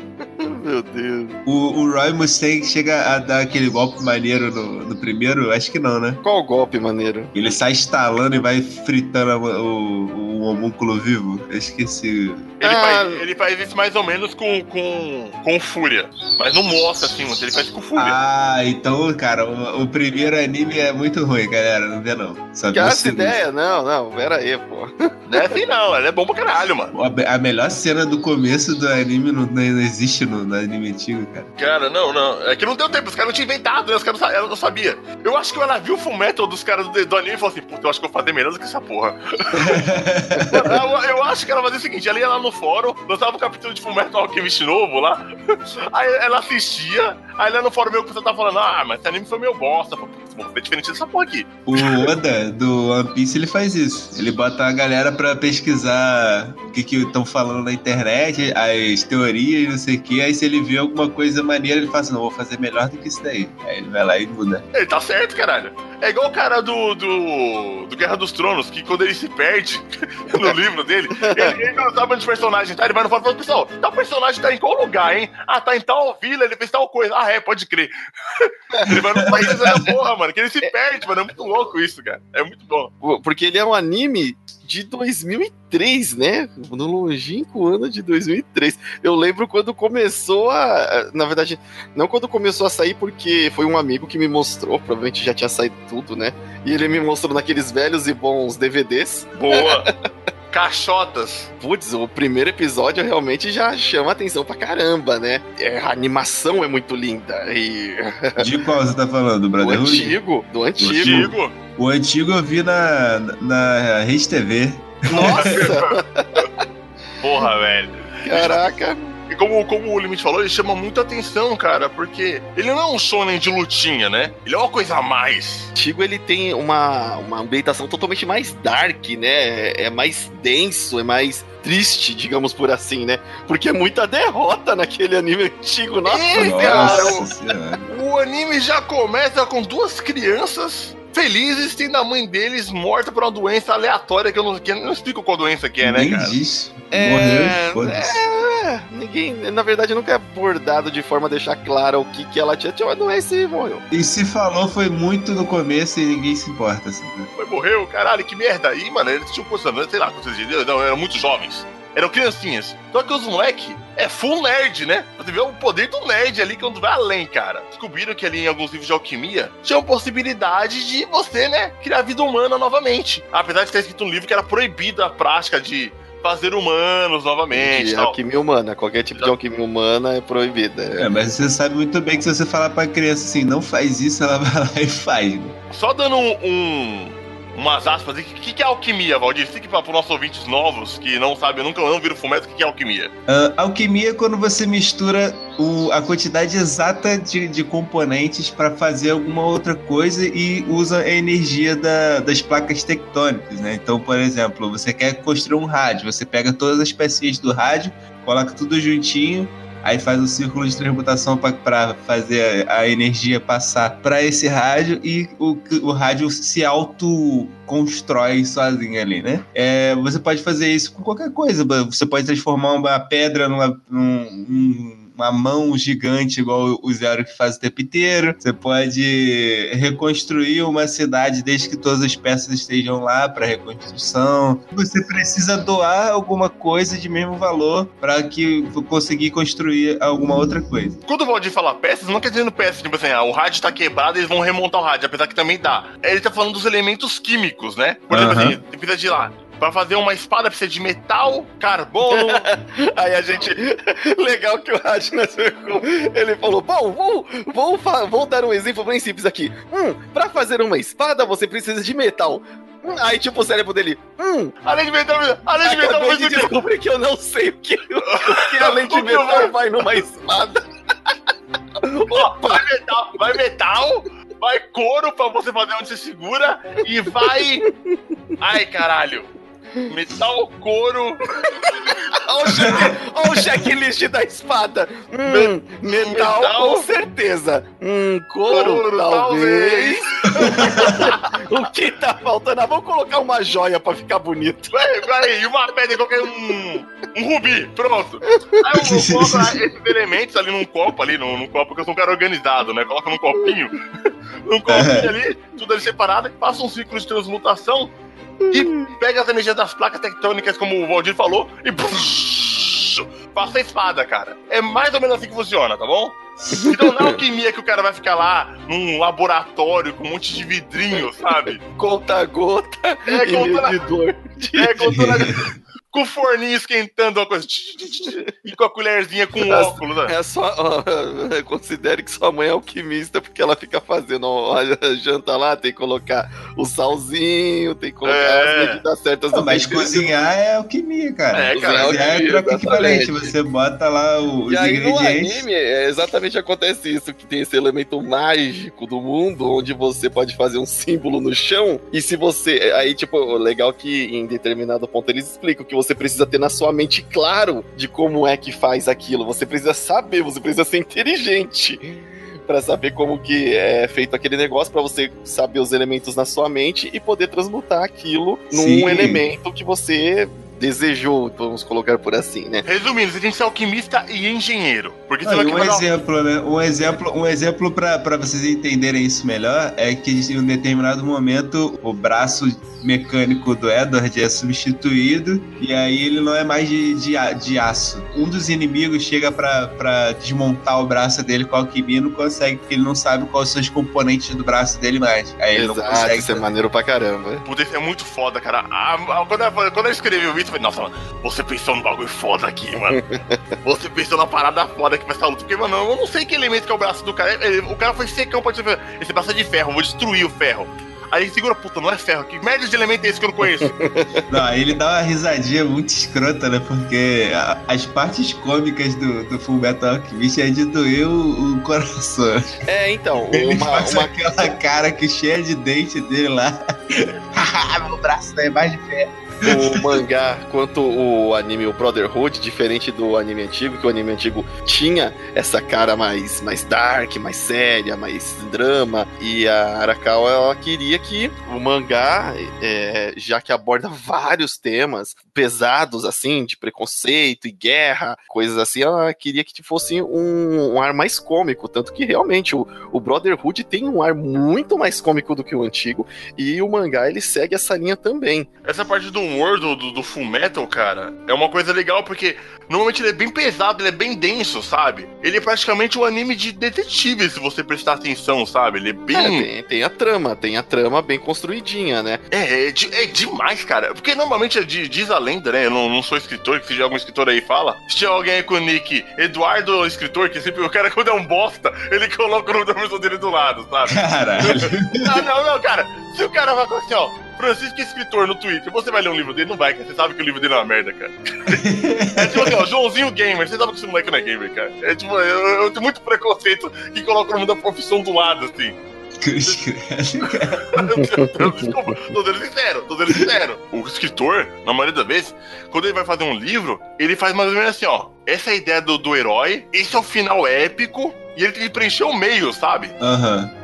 Meu Deus. O, o Roy Mustang chega a dar aquele golpe maneiro no, no primeiro? Acho que não, né? Qual golpe maneiro? Ele sai estalando e vai fritando a- o, o homúnculo vivo. Eu esqueci. Ele, Ah. faz, ele faz isso mais ou menos com, com, com fúria. Mas não mostra assim, muito. Ele faz com fúria. Ah, então, cara, o, o primeiro anime é muito ruim, galera. Não vê não. Só Que o essa ideia? Não, não, pera aí, pô. Não é assim não, ele é bom pra caralho, mano. A, a melhor cena do começo do anime não, não existe no, anime antigo, cara. Cara, não, não. É que não deu tempo, os caras não tinham inventado, né? Os caras não, não sabia. Eu acho que ela viu o Full Metal dos caras do, do anime e falou assim, puta, eu acho que eu vou fazer melhor do que essa porra. eu, eu acho que ela fazia o seguinte, ela ia lá no fórum, lançava um capítulo de Full Metal Alchemist novo lá, aí ela assistia, aí lá no fórum meu que você tá falando, ah, mas esse anime foi meu bosta. "Putz, Vou ver diferente dessa porra aqui. O Oda do One Piece ele faz isso. Ele bota a galera pra pesquisar o que que estão falando na internet, as teorias, não sei o que. Aí se ele vê alguma coisa maneira, ele fala assim: não, vou fazer melhor do que isso daí. Aí ele vai lá e muda. Ele tá certo, caralho. É igual o cara do, do, do Guerra dos Tronos, que quando ele se perde no livro dele, ele, ele não sabe onde o personagem tá, ele vai no e fala, pessoal, tal personagem tá em qual lugar, hein? Ah, tá em tal vila, ele fez tal coisa. Ah, é, pode crer. ele vai no país da porra, mano, que ele se perde, mano. É muito louco isso, cara. É muito bom. Porque ele é um anime de 2003, né? No longínquo ano de 2003. Eu lembro quando começou a. Na verdade, não quando começou a sair, porque foi um amigo que me mostrou. Provavelmente já tinha saído tudo, né? E ele me mostrou naqueles velhos e bons DVDs. Boa. Caixotas. Putz, o primeiro episódio realmente já chama atenção pra caramba, né? É, a animação é muito linda. E. De qual você tá falando? Do Do Brotherhood? antigo, do antigo. O antigo eu vi na, na Rede TV. Nossa! Porra, velho. Caraca! E como, como o Limite falou, ele chama muita atenção, cara, porque ele não é um shonen de lutinha, né? Ele é uma coisa a mais. Tigo ele tem uma, uma ambientação totalmente mais dark, né? É mais denso, é mais triste, digamos por assim, né? Porque é muita derrota naquele anime antigo. Nossa, É, cara. senhora. O anime já começa com duas crianças felizes tendo a mãe deles morta por uma doença aleatória que eu não, que eu não explico qual doença que é, né, Nem cara? diz. É, Morreu e foda-se. É, ninguém, na verdade, nunca é abordado de forma a deixar claro o que, que ela tinha. Tinha uma doença e morreu. E se falou foi muito no começo e ninguém se importa. Assim. Foi, morreu, caralho, que merda. Aí, mano, eles tinham? Sei lá quantos anos, não, eram muito jovens. Eram criancinhas. Só que os moleque é full nerd, né? Você vê o poder do nerd ali quando vai além, cara. Descobriram que ali em alguns livros de alquimia tinha uma possibilidade de você, né, criar vida humana novamente. Apesar de ter escrito um livro que era proibida a prática de fazer humanos novamente. De tal. alquimia humana. Qualquer tipo de alquimia humana é proibida. É, mas você sabe muito bem que se você falar pra criança assim, não faz isso, ela vai lá e faz. Só dando um, um- umas aspas, o que, que é alquimia, Valdir? Explique para os nossos ouvintes novos que não sabem, nunca não viram fumeto, o que que é alquimia? Ah, alquimia é quando você mistura o- a quantidade exata de, de componentes para fazer alguma outra coisa e usa a energia da- das placas tectônicas, né? Então, por exemplo, você quer construir um rádio, você pega todas as pecinhas do rádio, coloca tudo juntinho, aí faz um círculo de transmutação para fazer a, a energia passar para esse rádio e o, o rádio se auto constrói sozinho ali, né? É, você pode fazer isso com qualquer coisa. Você pode transformar uma pedra numa, num- num- uma mão gigante, igual o Zero que faz o tempo inteiro. Você pode reconstruir uma cidade desde que todas as peças estejam lá para reconstrução. Você precisa doar alguma coisa de mesmo valor para que conseguir construir alguma outra coisa. Quando o Valdir fala peças, não quer dizer peças, tipo assim, ah, o rádio tá quebrado, eles vão remontar o rádio, apesar que também dá. Ele tá falando dos elementos químicos, né? Por exemplo, Aham. assim, você precisa de lá. Pra fazer uma espada precisa de metal, carbono. Aí a gente. Legal que o Radna ele falou: Bom, vou, vou, vou dar um exemplo bem simples aqui. Hum, pra fazer uma espada você precisa de metal. Hum, Aí, tipo, o cérebro dele. Hum, além de metal, além de metal, mas de que eu não sei o que, o que além de eu metal vai numa espada. Ó, vai metal, vai metal, vai couro pra você fazer onde você segura e vai. Ai, caralho. Metal, couro. Olha o check- olha o checklist da espada. Hum, metal, metal. com certeza. Hum, couro, Couro, talvez. o que tá faltando? Ah, vamos colocar uma joia pra ficar bonito. Vai, vai, e uma pedra, qualquer um. Um rubi, pronto. Aí eu, eu coloco esses elementos ali num copo, ali, num, num copo, porque eu sou um cara organizado, né? Coloca num copinho, num copinho ali, tudo ali separado, e passa um ciclo de transmutação e pega as energias das placas tectônicas, como o Valdir falou, e passa a espada, cara. É mais ou menos assim que funciona, tá bom? Então não é alquimia que o cara vai ficar lá num laboratório com um monte de vidrinho, sabe? Conta a gota É, e contando a- medidor. É, com, toda- com o forninho esquentando uma coisa. E com a colherzinha com óculos, né? É só. ó, considere que sua mãe é alquimista porque ela fica fazendo. a janta lá, tem que colocar o salzinho, tem que colocar É. as medidas certas Não, mas cozinhar é alquimia, cara. É, cara, Cozinhar é alquimia, troca equivalente. Você bota lá o- os E aí no ingredientes. anime é exatamente acontece isso, que tem esse elemento mágico do mundo, onde você pode fazer um símbolo no chão, e se você. Aí, tipo, o legal que em determinado ponto eles explicam que você precisa ter na sua mente claro de como é que faz aquilo. Você precisa saber, você precisa ser inteligente. Pra saber como que é feito aquele negócio, pra você saber os elementos na sua mente e poder transmutar aquilo num Sim. elemento que você desejou, vamos colocar por assim, né? Resumindo, você tem que ser alquimista e engenheiro. Porque Não, que um vai dar- exemplo, né? Um exemplo, um exemplo para vocês entenderem isso melhor é que em um determinado momento o braço mecânico do Edward é substituído e aí ele não é mais de, de, a- de aço. Um dos inimigos chega pra pra desmontar o braço dele com a alquimia e não consegue, porque ele não sabe quais são os componentes do braço dele mais. Aí ele não Exato, consegue. isso é maneiro pra caramba. Puta, é muito foda, cara. Ah, ah, quando, eu, quando eu escrevi o vídeo, eu falei, nossa, mano, você pensou num bagulho foda aqui, mano. você pensou na parada foda aqui pra essa luta. Porque, mano, eu não sei que elemento que é o braço do cara. Ele- o cara foi secão pra dizer, esse braço é de ferro, vou destruir o ferro. Aí ele segura, puta, não é ferro. Que merda de elemento é esse que eu não conheço? Não, aí ele dá uma risadinha muito escrota, né? Porque a- as partes cômicas do, do Full Metal Alchemist é de doer o, o coração. É, então, Ele uma, faz uma aquela cara que cheia de dente dele lá. Meu braço é mais de ferro. O mangá quanto o anime, o Brotherhood, diferente do anime antigo, que o anime antigo tinha essa cara mais, mais dark, mais séria, mais drama, e a Arakawa ela queria que o mangá, é, já que aborda vários temas pesados, assim, de preconceito e guerra, coisas assim, ela queria que fosse um, um ar mais cômico, tanto que realmente o, o Brotherhood tem um ar muito mais cômico do que o antigo, e o mangá ele segue essa linha também. Essa parte do humor do, do, do Full Metal, cara, é uma coisa legal porque normalmente ele é bem pesado, ele é bem denso, sabe? Ele é praticamente um anime de detetive, se você prestar atenção, sabe? Ele é É, bem. tem, tem a trama, tem a trama bem construidinha, né? É, é, é demais, cara. Porque normalmente é de- diz a lenda, né? Eu não, não sou escritor, que se tiver algum escritor aí fala. Se tiver alguém aí com o nick Eduardo Escritor, que sempre o cara quando é um bosta, ele coloca o nome da pessoa dele do lado, sabe? Caralho. Não, não, não, cara. Se o cara vai assim, ó, Francisco é escritor no Twitter, você vai ler um livro dele? Não vai, cara. Você sabe que o livro dele é uma merda, cara. É tipo assim, ó, Joãozinho Gamer. Você sabe que esse moleque não é gamer, cara. É tipo, eu, eu tenho muito preconceito que coloca o nome da profissão do lado, assim. Cruz credo, cara. Desculpa, tô sendo sincero, tô sendo sincero. O escritor, na maioria das vezes, quando ele vai fazer um livro, ele faz mais ou menos assim, ó. Essa é a ideia do, do herói, esse é o final épico, e ele tem que preencher o meio, sabe? Aham. No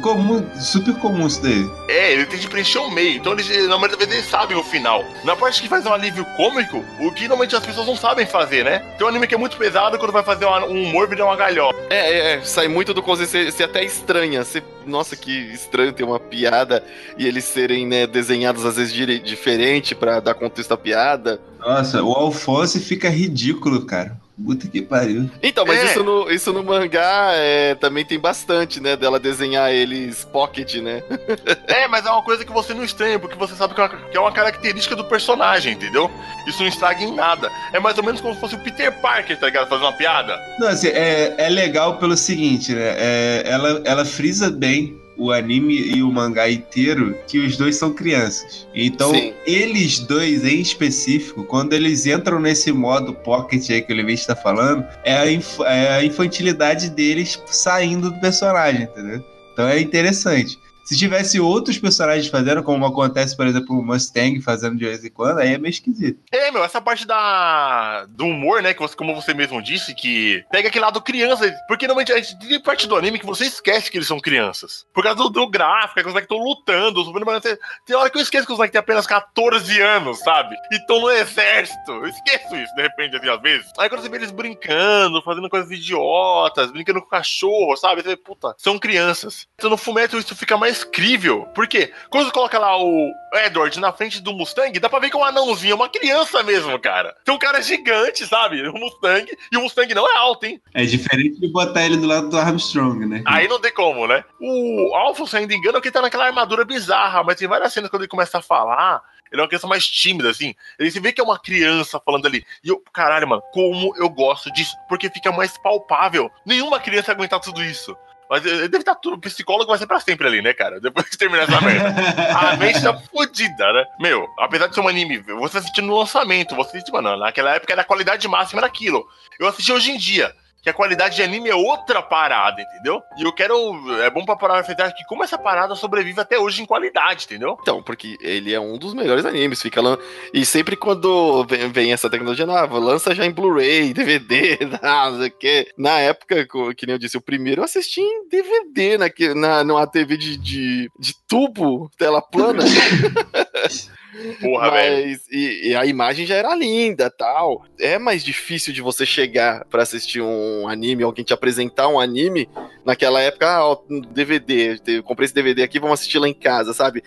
Comum, super comum isso daí. É, ele tem que preencher o meio. Então, eles, na maioria das vezes, eles sabem o final. Na parte que faz um alívio cômico, o que normalmente as pessoas não sabem fazer, né? Tem um anime que é muito pesado, quando vai fazer uma- um humor, vira uma galhofa. É, é, é, sai muito do conceito, você, você até estranha. Você, nossa, que estranho ter uma piada e eles serem né, desenhados às vezes dire- diferente pra dar contexto à piada. Nossa, o Alphonse fica ridículo, cara. Puta que pariu. Então, mas É. isso, no, isso no mangá é, também tem bastante, né? Dela desenhar eles pocket, né? É, mas é uma coisa que você não estranha, porque você sabe que é uma, que é uma característica do personagem, entendeu? Isso não estraga em nada. É mais ou menos como se fosse o Peter Parker, tá ligado? Fazendo uma piada. Não, assim, é, é legal pelo seguinte, né? É, ela, ela frisa bem o anime e o mangá inteiro que os dois são crianças. Então, Sim. eles dois em específico, quando eles entram nesse modo pocket aí que o Levi está falando, é a, é a infantilidade deles saindo do personagem, entendeu? Então é interessante. Se tivesse outros personagens fazendo, como acontece, por exemplo, o Mustang fazendo de vez em quando, aí é meio esquisito. É, meu, essa parte da do humor, né, que você, como você mesmo disse, que pega aquele lado criança, porque normalmente a gente tem parte do anime que você esquece que eles são crianças. Por causa do, do gráfico, é que os moleques estão lutando, os moleques- tem, hora que eu esqueço que os moleques têm apenas 14 anos, sabe? E estão no exército. Eu esqueço isso, de repente, assim, às vezes. Aí quando você vê eles brincando, fazendo coisas idiotas, brincando com cachorro, sabe? Você vê, puta, são crianças. Então no Fumeto isso fica mais crível. Por quê? Quando você coloca lá o Edward na frente do Mustang, dá pra ver que é um anãozinho, é uma criança mesmo, cara. Tem um cara gigante, sabe? O Mustang, e o Mustang não é alto, hein? É diferente de botar ele do lado do Armstrong, né? Aí não tem como, né? O Alphonse, ainda engano, é que ele tá naquela armadura bizarra, mas tem várias cenas quando ele começa a falar. Ele é uma criança mais tímida, assim. Ele se vê que é uma criança falando ali. E eu, caralho, mano, como eu gosto disso. Porque fica mais palpável. Nenhuma criança ia aguentar tudo isso. Mas deve estar tudo. O psicólogo vai ser pra sempre ali, né, cara? Depois que terminar essa merda. A mente tá fodida, né? Meu, apesar de ser um anime, você assistiu no lançamento, você assistiu, mano, naquela época era a qualidade máxima daquilo. Eu assisti hoje em dia, que a qualidade de anime é outra parada, entendeu? E eu quero. É bom pra parar pensar que como essa parada sobrevive até hoje em qualidade, entendeu? Então, porque ele é um dos melhores animes, fica lan... E sempre quando vem, vem essa tecnologia nova, lança já em Blu-ray, DVD, ah, não sei o quê. Na época, que nem eu disse, o primeiro eu assisti em DVD, na, na, numa TV de, de, de tubo, tela plana. Porra, velho. Mas e, e a imagem já era linda, tal. É mais difícil de você chegar pra assistir um anime, alguém te apresentar um anime. Naquela época, ah, ó, um DVD, eu comprei esse DVD aqui, vamos assistir lá em casa, sabe?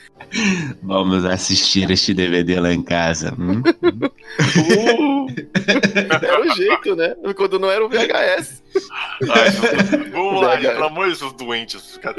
Vamos assistir este DVD lá em casa. Hum? Uh, era o jeito, né? Quando não era o VHS. Ai, Vamos lá, pelo amor de Deus, doentes. Cara,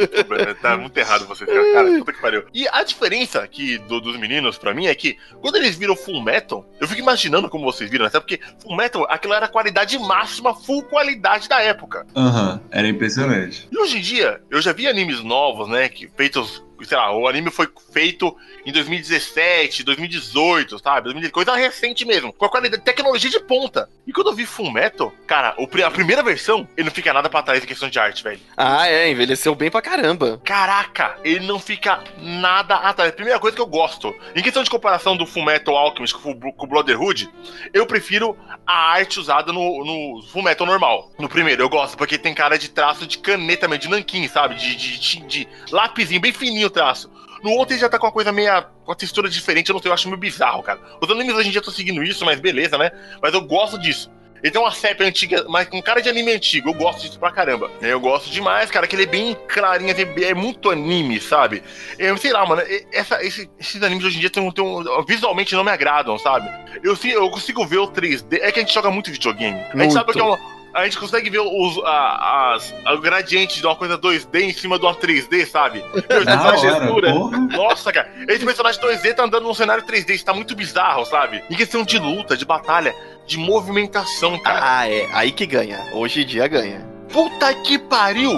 tá muito errado cara. Cara, puta que pariu. E a diferença aqui do- dos meninos, pra mim, é que quando eles viram Full Metal, eu fico imaginando como vocês viram, até porque Full Metal, aquilo era a qualidade máxima, full qualidade da época. Aham, era impressionante. E hoje em dia, eu já vi animes novos, né, que feitos sei lá, o anime foi feito em 2017, 2018, sabe? 2018, Coisa recente mesmo, com a qualidade, tecnologia de ponta. E quando eu vi Full Metal, cara, a primeira versão, ele não fica nada pra trás em questão de arte, velho. Ah, é, envelheceu bem pra caramba. Caraca, ele não fica nada atrás. Primeira coisa que eu gosto. Em questão de comparação do Fullmetal Alchemist com o com o Brotherhood, eu prefiro a arte usada no, no Fullmetal normal. No primeiro, eu gosto, porque tem cara de traço de caneta mesmo, de nanquim, sabe? De, de, de, de lapisinho, bem fininho traço. No outro ele já tá com uma coisa meio. com uma textura diferente, eu não sei, eu acho meio bizarro, cara. Os animes hoje em dia estão seguindo isso, mas beleza, né? Mas eu gosto disso. Ele tem uma sépia antiga, mas com cara de anime antigo. Eu gosto disso pra caramba. Eu gosto demais, cara, que ele é bem clarinho, assim, é muito anime, sabe? Eu sei lá, mano, essa, esse- esses animes hoje em dia tem, tem um- visualmente não me agradam, sabe? Eu, eu consigo ver o 3D. É que a gente joga muito videogame. A gente Muito. sabe que é uma. A gente consegue ver os, a, as, o gradiente de uma coisa 2D em cima de uma 3D, sabe? Meu, essa porra. nossa, cara, esse personagem 2D tá andando num cenário 3D, isso tá muito bizarro, sabe? Em questão de luta, de batalha, de movimentação, cara. Ah, é. Aí que ganha. Hoje em dia ganha. Puta que pariu!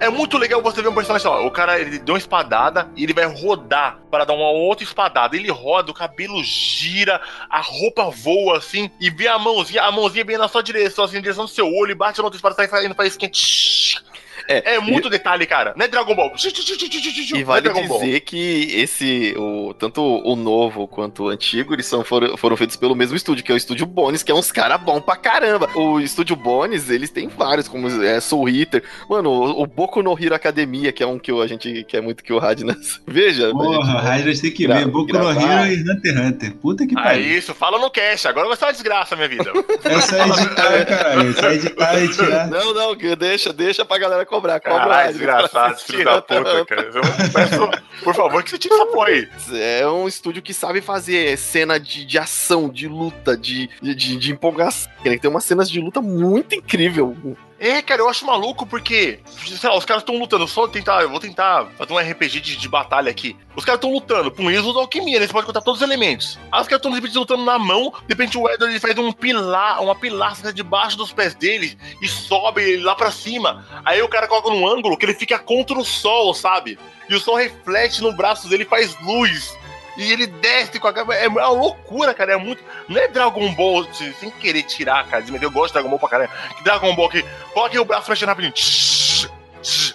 É muito legal você ver um personagem, lá, o cara ele deu uma espadada e ele vai rodar para dar uma outra espadada. Ele roda, o cabelo gira, a roupa voa assim, e vê a mãozinha, a mãozinha vem na sua direção, assim, na direção do seu olho, e bate na outra espada, sai saindo, faz esquente. É, É muito detalhe, cara. Não é Dragon Ball. E é vale Ball. dizer que esse, o, tanto o novo quanto o antigo, eles são, foram, foram feitos pelo mesmo estúdio, que é o Estúdio Bones, que é uns caras bons pra caramba. O Estúdio Bones, eles têm vários, como é, Soul Eater. Mano, o, o Boku no Hero Academia, que é um que a gente quer muito que o Radnas veja. Porra, Raiders tem que Gra- ver. Boku no. Hero e Hunter x Hunter. Puta que Ah, pariu. isso, fala no cash. Agora vai ser uma desgraça, minha vida. É só editar, caralho. É só editar e tirar. Não, não, deixa, deixa pra galera cobrar. Cobra Caralho, pra desgraçado, filho da puta, cara. Eu peço, por favor, que você tire essa porra aí. É um estúdio que sabe fazer cena de, de ação, de luta, de, de, de, empolgação. Ele tem umas cenas de luta muito incrível. É, cara, eu acho maluco porque, sei lá, os caras estão lutando. Só tentar, eu vou tentar fazer um RPG de, de batalha aqui. Os caras estão lutando, com eles usam alquimia, né? Você pode contar todos os elementos. Aí os caras estão de repente lutando na mão, de repente o Edward ele faz um pilar, uma pilastra debaixo dos pés deles e sobe lá pra cima. Aí o cara coloca num ângulo que ele fica contra o sol, sabe? E o sol reflete no braço dele e faz luz. E ele desce com a. É uma loucura, cara. É muito. Não é Dragon Ball se- sem querer tirar, cara. Eu gosto de Dragon Ball pra caramba. Dragon Ball que. Coloca o braço mexendo rapidinho.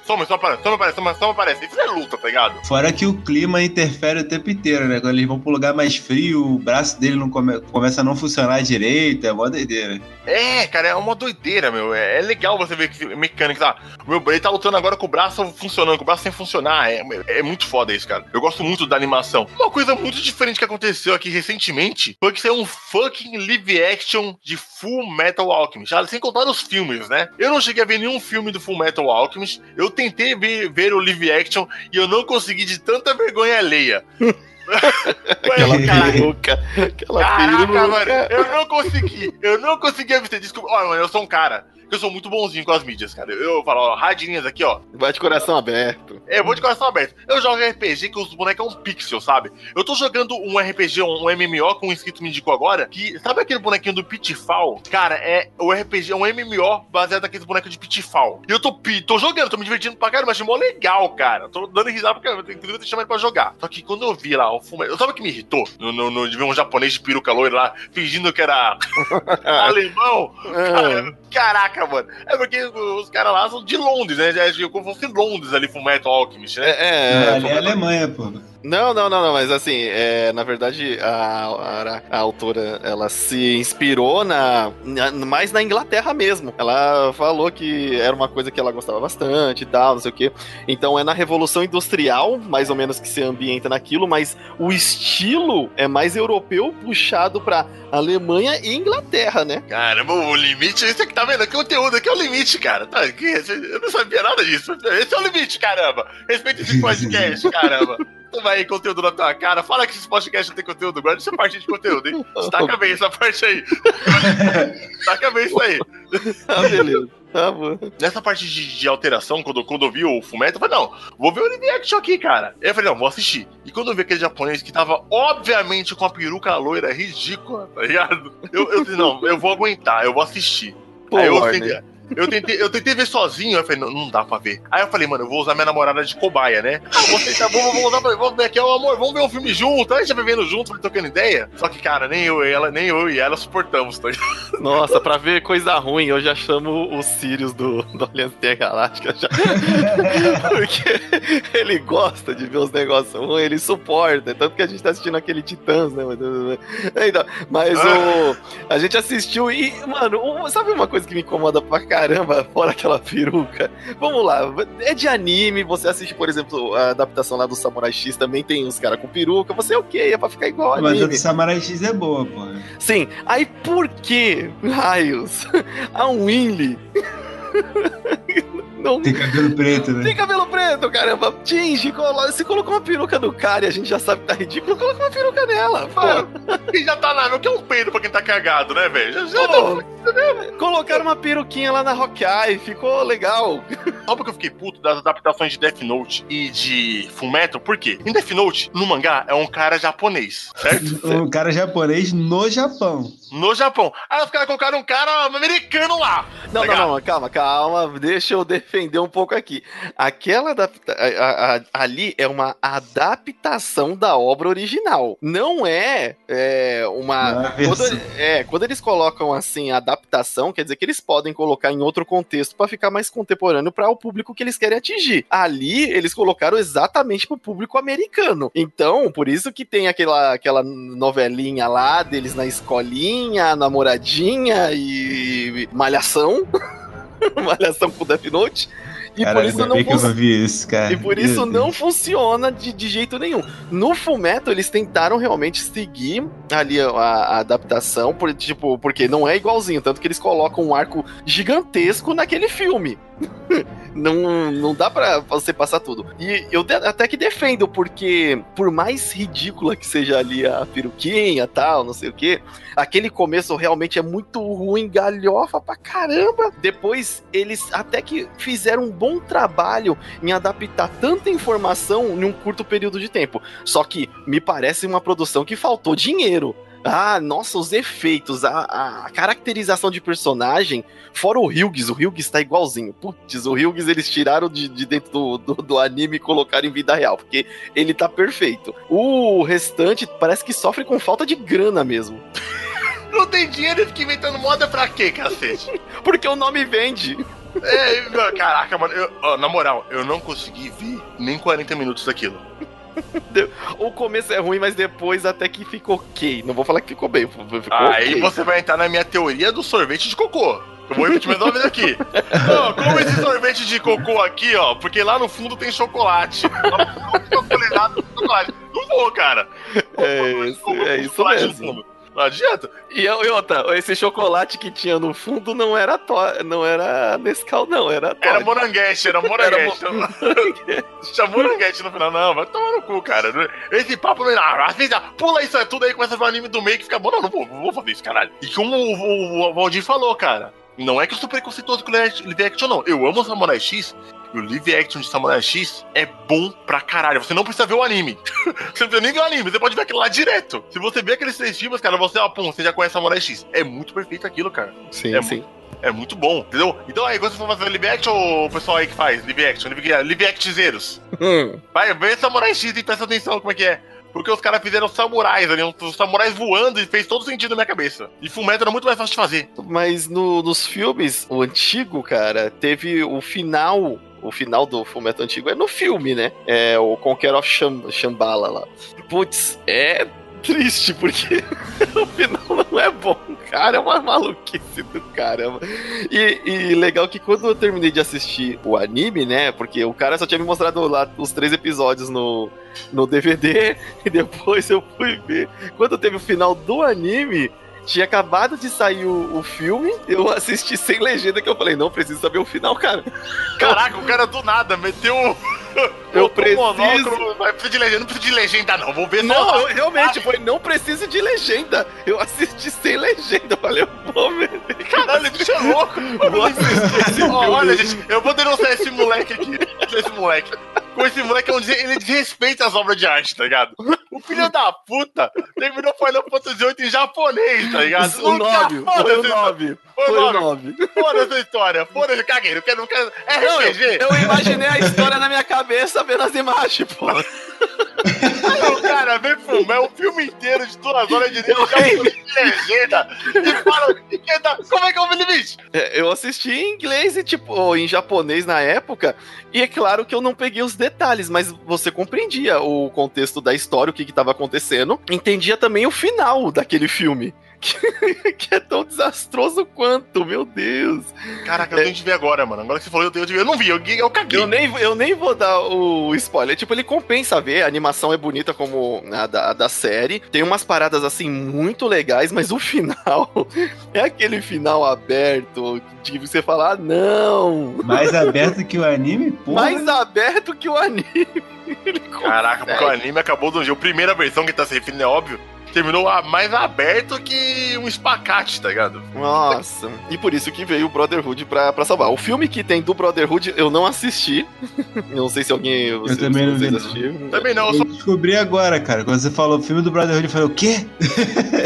Tsh, Soma, só aparece, só aparece, só aparece. Isso é luta, tá ligado? Fora que o clima interfere o tempo inteiro, né? Quando eles vão pro lugar mais frio, o braço dele não come- começa a não funcionar direito, é mó doideira. É, cara, é uma doideira, meu. É, é legal você ver que mecânica, tá? O meu ele tá lutando agora com o braço funcionando, com o braço sem funcionar. É, é muito foda isso, cara. Eu gosto muito da animação. Uma coisa muito diferente que aconteceu aqui recentemente foi que saiu um fucking live action de Full Metal Alchemist. Sem contar os filmes, né? Eu não cheguei a ver nenhum filme do Full Metal Alchemist. Eu tentei ver, ver o live action e eu não consegui de tanta vergonha alheia. Aquela peruca. Aquela Caraca, peruca. mano, eu não consegui. Eu não consegui abster. Desculpa. Olha, mano, eu sou um cara eu sou muito bonzinho com as mídias, cara. Eu falo, ó, radinhas aqui, ó. Vai de coração aberto. É, eu vou de coração aberto. Eu jogo RPG que os bonecos é um pixel, sabe? Eu tô jogando um RPG, um, MMO que um inscrito me indicou agora, que sabe aquele bonequinho do Pitfall? Cara, é o RPG, é um MMO baseado naqueles bonecos de Pitfall. E eu tô, tô jogando, tô me divertindo pra caramba, achei mó legal, cara. Tô dando risada porque inclusive eu tô chamando ele pra jogar. Só que quando eu vi lá o fume... Sabe o que me irritou? No, no, no- de ver um japonês de peruca loira lá, fingindo que era alemão. Ah, Caraca, mano. É porque os caras lá são de Londres, né? Já é como se fosse Londres ali, Fullmetal Alchemist, né? é, é, ali é Alemanha, pô. Não, não, não, não, mas assim, é, na verdade, a, a, a autora, ela se inspirou na, na- mais na Inglaterra mesmo. Ela falou que era uma coisa que ela gostava bastante e tal, não sei o quê. Então é na Revolução Industrial, mais ou menos, que se ambienta naquilo, mas o estilo é mais europeu, puxado pra Alemanha e Inglaterra, né? Caramba, o limite, isso aqui tá vendo? Que conteúdo aqui é o limite, cara. Tá, que, eu não sabia nada disso. Esse é o limite, caramba. Respeita esse podcast, caramba. Vai aí conteúdo na tua cara. Fala que esse podcast não tem conteúdo. Guarda essa parte de conteúdo, hein? Destaca bem essa parte aí. Destaca bem isso aí. Ah, beleza. Tá bom. Nessa parte de, de alteração, quando, quando eu vi o Fumeto, eu falei, não, vou ver o live action aqui, cara. Aí eu falei, não, vou assistir. E quando eu vi aquele japonês que tava, obviamente, com a peruca loira ridícula, tá ligado? Eu, eu falei, não, eu vou aguentar, eu vou assistir. Pô, Aí eu Warner. Eu tentei, eu tentei ver sozinho, eu falei, não, não dá pra ver. Aí eu falei, mano, eu vou usar minha namorada de cobaia, né? Ah, você tá bom, vamos usar, vamos ver aqui, ó, amor, vamos ver um filme junto, a gente vai vendo junto, trocando ideia. Só que, cara, nem eu e ela, nem eu e ela suportamos, tá? Nossa, pra ver coisa ruim, eu já chamo o Sirius do, do Aliança Intergaláctica. Já... Porque ele gosta de ver os negócios ruins, ele suporta. Tanto que a gente tá assistindo aquele Titãs, né? Então, mas o, a gente assistiu e, mano, sabe uma coisa que me incomoda pra caramba, fora aquela peruca? Vamos lá, é de anime, você assiste, por exemplo, a adaptação lá do Samurai X, também tem uns caras com peruca, você ok, é pra ficar igual Mas a anime. do Samurai X é boa, pô. Sim, aí por que, raios, a Winley não Tem cabelo preto, né? tem cabelo preto, caramba? Tinge, colo- se colocou uma peruca no cara e a gente já sabe que tá ridículo, coloca uma peruca nela. Pô, e já tá na. O que é um peido pra quem tá cagado, né, velho? Já, já tá- Pô, colocaram uma peruquinha lá na Hawkeye, ficou legal. Só porque eu fiquei puto das adaptações de Death Note e de Fullmetal, por quê? Em Death Note, no mangá, é um cara japonês, certo? Um cara japonês no Japão. No Japão. Aí os caras colocaram um cara americano lá. Não, Legal. não, não, calma, calma, deixa eu defender um pouco aqui. Aquela adapta a- a- ali é uma adaptação da obra original. Não é, é, uma. Não é Quando, é, quando eles colocam assim adaptação, quer dizer que eles podem colocar em outro contexto pra ficar mais contemporâneo para o público que eles querem atingir. Ali eles colocaram exatamente pro público americano. Então, por isso que tem aquela, aquela novelinha lá deles na escolinha, namoradinha e malhação. malhação com Death Note. E por isso não vi isso. E por isso Meu não Deus. funciona de, de jeito nenhum. No Fullmetal, eles tentaram realmente seguir ali a, a adaptação, por, tipo, porque não é igualzinho, tanto que eles colocam um arco gigantesco naquele filme. não, não dá pra você passar tudo. E eu até que defendo, porque por mais ridícula que seja ali a peruquinha tal, não sei o que, aquele começo realmente é muito ruim, galhofa pra caramba. Depois, eles até que fizeram um bom trabalho em adaptar tanta informação em um curto período de tempo. Só que me parece uma produção que faltou dinheiro. Ah, nossa, os efeitos, a, a caracterização de personagem, fora o Hughes, o Hughes tá igualzinho. Putz, o Hughes eles tiraram de, de dentro do, do, do anime e colocaram em vida real, porque ele tá perfeito. O restante parece que sofre com falta de grana mesmo. Não tem dinheiro e fica inventando moda pra quê, cacete? Porque o nome vende. É, caraca, mano, eu- ó, na moral, eu não consegui ver nem 40 minutos daquilo. O começo é ruim, mas depois até que ficou ok. Não vou falar que ficou bem, ficou Aí ok. você vai entrar na minha teoria do sorvete de cocô. Eu vou repetir mais uma vez aqui. Ó, como esse sorvete de cocô aqui, ó, porque lá no fundo tem chocolate. Chocolatado com chocolate. Não vou, cara. É isso, é isso no mesmo. Não adianta. E, outra, esse chocolate que tinha no fundo não era to não era Nescau, não, era Era moranguete, era moranguete. Tinha moranguete no final. Não, vai tomar no cu, cara. Esse papo não é nada. Pula isso é tudo aí, começa a ver o anime do meio que fica bom. Não, não vou, não vou fazer isso, caralho. E como o, o, o Valdir falou, cara, não é que eu sou preconceituoso com o live action, não. Eu amo Samurai X. E o live action de Samurai X é bom pra caralho. Você não precisa ver o anime. você não precisa nem ver o anime, você pode ver aquilo lá direto. Se você ver aqueles três filmes, cara, você, ó, pum, você já conhece Samurai X. É muito perfeito aquilo, cara. Sim, É sim. É muito bom, entendeu? Então aí, quando você for fazer live action, o pessoal aí que faz live action, live, live actzeiros, Hum, vai ver Samurai X e presta atenção como é que é. Porque os caras fizeram samurais ali, os samurais voando e fez todo sentido na minha cabeça. E Fullmetal era muito mais fácil de fazer. Mas no- nos filmes, o antigo, cara, teve o final. O final do Fullmetal antigo é no filme, né? É o Conquer of Sham- Shambhala lá. Putz, é triste, porque o final não é bom, cara. É uma maluquice do caramba. E, e legal que quando eu terminei de assistir o anime, né? Porque o cara só tinha me mostrado lá os três episódios no, no DVD, e depois eu fui ver. Quando teve o final do anime, tinha acabado de sair o, o filme, eu assisti sem legenda, que eu falei, não preciso saber o final, cara. Caraca, o cara do nada meteu. Eu preciso- monóculo, Vai precisar de legenda, não precisa de legenda, não. Vou ver só. Não, eu, realmente, foi, não precisa de legenda. Eu assisti sem legenda, eu falei, eu vou ver. Caralho, bicho é louco. Vou assistir esse Ó, filme. olha, gente, eu vou denunciar esse moleque aqui. Esse moleque. Com esse moleque, é um ele desrespeita as obras de arte, tá ligado? O filho da puta terminou Final Fantasy VIII em japonês, tá ligado? O 9, Nunca- foi o foda-se- 9. Foi o o nove. 9. Foda essa história. Foda-se, caguei. Não quero, não quero. Não, eu, RPG. eu imaginei a história na minha cabeça vendo as imagens, pô. Aí o cara vem filmar o filme inteiro de duas horas de Eu japonês de legenda e fala que que dá- como é que é o limite? É, Eu assisti em inglês e, tipo, ou em japonês na época, e é claro que eu não peguei os detalhes, mas você compreendia o contexto da história, o que estava acontecendo, entendia também o final daquele filme. Que, que é tão desastroso quanto, meu Deus. Caraca, eu tenho que ver agora, mano. Agora que você falou, eu, tenho, eu não vi, eu, eu caguei. Eu nem, eu nem vou dar o spoiler. Tipo, ele compensa ver, a animação é bonita como a da, a da série. Tem umas paradas assim muito legais, mas o final é aquele final aberto de você falar, ah, não. Mais aberto que o anime? Porra. Mais aberto que o anime. Caraca, porque o anime acabou do jeito. A primeira versão que tá se referindo é óbvio. Terminou a- mais aberto que um espacate, tá ligado? Nossa, e por isso que veio o Brotherhood pra, pra salvar. O filme que tem do Brotherhood eu não assisti. Eu não sei se alguém. vocês- também não vocês assistiram. Também não, eu só Eu descobri agora, cara. Quando você falou o filme do Brotherhood, eu falei, o quê?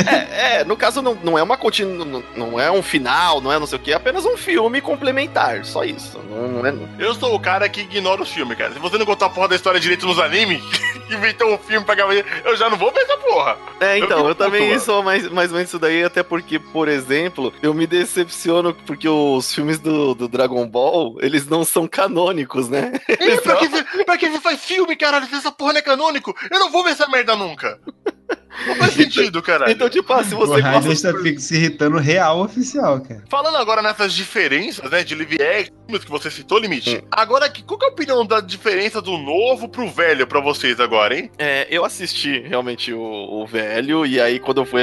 É, é, no caso não, não é uma continu... não- não é um final, não é não sei o que, é apenas um filme complementar, só isso. Não, não é. Eu sou o cara que ignora os filmes, cara. Se você não contar a porra da história direito nos animes, inventou um filme pra gravar, eu já não vou ver essa porra. É, então, fico eu também sou mais, mais ou menos isso daí, até porque, por exemplo, eu me decepciono porque os filmes do, do Dragon Ball, eles não são canônicos, né? Ih, pra, que, você- pra que você faz filme, caralho? Se essa porra não é canônico, eu não vou ver essa merda nunca. Não faz sentido, caralho. Então, tipo, ah, se O você Raider gosta... está fi- se irritando real oficial, cara. Falando agora nessas diferenças, né, de live action, filmes que você citou, Limite. Agora, que- qual que é a opinião da diferença do novo pro velho pra vocês agora, hein? É, eu assisti realmente o, o velho, e aí quando eu fui.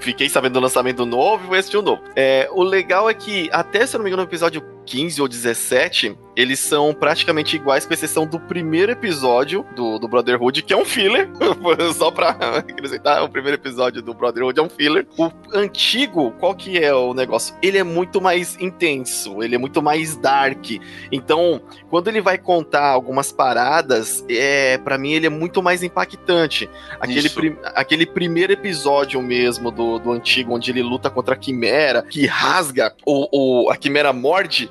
Fiquei sabendo do lançamento do novo e fui assistir o novo. É, o legal é que, até se eu não me engano, no episódio 15 ou 17, eles são praticamente iguais, com exceção do primeiro episódio do, do Brotherhood, que é um filler. Só pra acrescentar, o primeiro episódio do Brotherhood é um filler. O antigo, qual que é o negócio? Ele é muito mais intenso, ele é muito mais dark. Então, quando ele vai contar algumas paradas, é para mim ele é muito mais impactante. Aquele, prim- aquele primeiro episódio mesmo do, do antigo, onde ele luta contra a Quimera, que rasga, o, a Quimera morde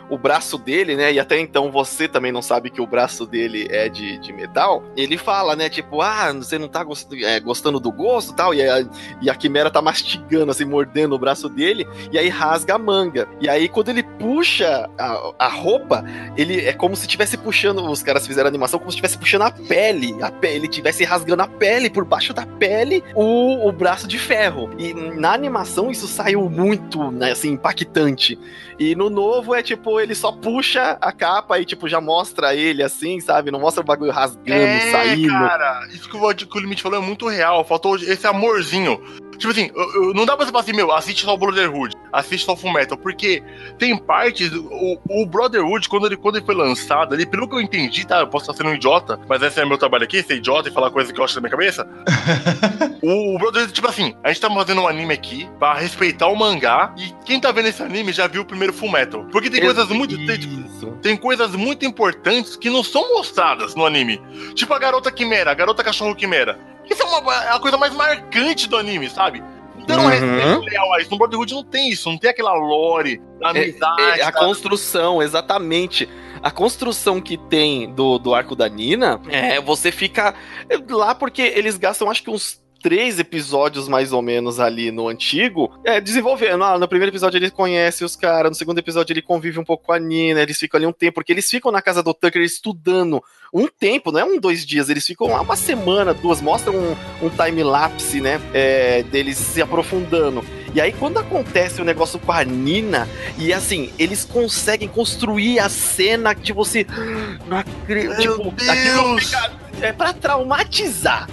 o braço dele, né? E até então você também não sabe que o braço dele é de, de metal. Ele fala, né? Tipo, ah, você não tá gost- é, gostando do gosto tal. E a, e a Quimera tá mastigando, assim, mordendo o braço dele. E aí rasga a manga. E aí, quando ele puxa a, a roupa, ele é como se estivesse puxando. Os caras fizeram a animação como se estivesse puxando a pele. A pele ele estivesse rasgando a pele, por baixo da pele, o, o braço de ferro. E na animação isso saiu muito, né, assim, impactante. E no novo é tipo, ele só puxa a capa e, tipo, já mostra ele assim, sabe? Não mostra o bagulho rasgando, saindo. É, cara, isso que o, que o Limite falou é muito real. Faltou esse amorzinho. Tipo assim, eu- eu- não dá pra você falar assim, meu, assiste só o Brotherhood, assiste só o Fullmetal, porque tem partes, o, o Brotherhood, quando ele, quando ele foi lançado, ali, pelo que eu entendi, tá, eu posso estar sendo um idiota, mas esse é meu trabalho aqui, ser idiota e falar coisa que eu acho da minha cabeça. o, o Brotherhood, tipo assim, a gente tá fazendo um anime aqui pra respeitar o mangá, e quem tá vendo esse anime já viu o primeiro Fullmetal. Porque tem coisas muito... Tem, tipo, tem coisas muito importantes que não são mostradas no anime. Tipo a garota quimera, a garota cachorro quimera. Isso é, uma, é a coisa mais marcante do anime, sabe? Então, Uhum. respeito leal a isso. No Brotherhood não tem isso, não tem aquela lore, a amizade. É, a da- construção, exatamente. A construção que tem do, do arco da Nina, é, você fica lá porque eles gastam acho que uns três episódios mais ou menos ali no antigo, é, desenvolvendo. Ah, no primeiro episódio ele conhece os caras, no segundo episódio ele convive um pouco com a Nina, eles ficam ali um tempo, porque eles ficam na casa do Tucker estudando um tempo, não é um, dois dias, eles ficam lá uma semana, duas, mostram um, um time-lapse, né, é, deles se aprofundando. E aí, quando acontece o negócio com a Nina, e assim, eles conseguem construir a cena de você. Não acredito. Meu Tipo, Deus! É pra traumatizar.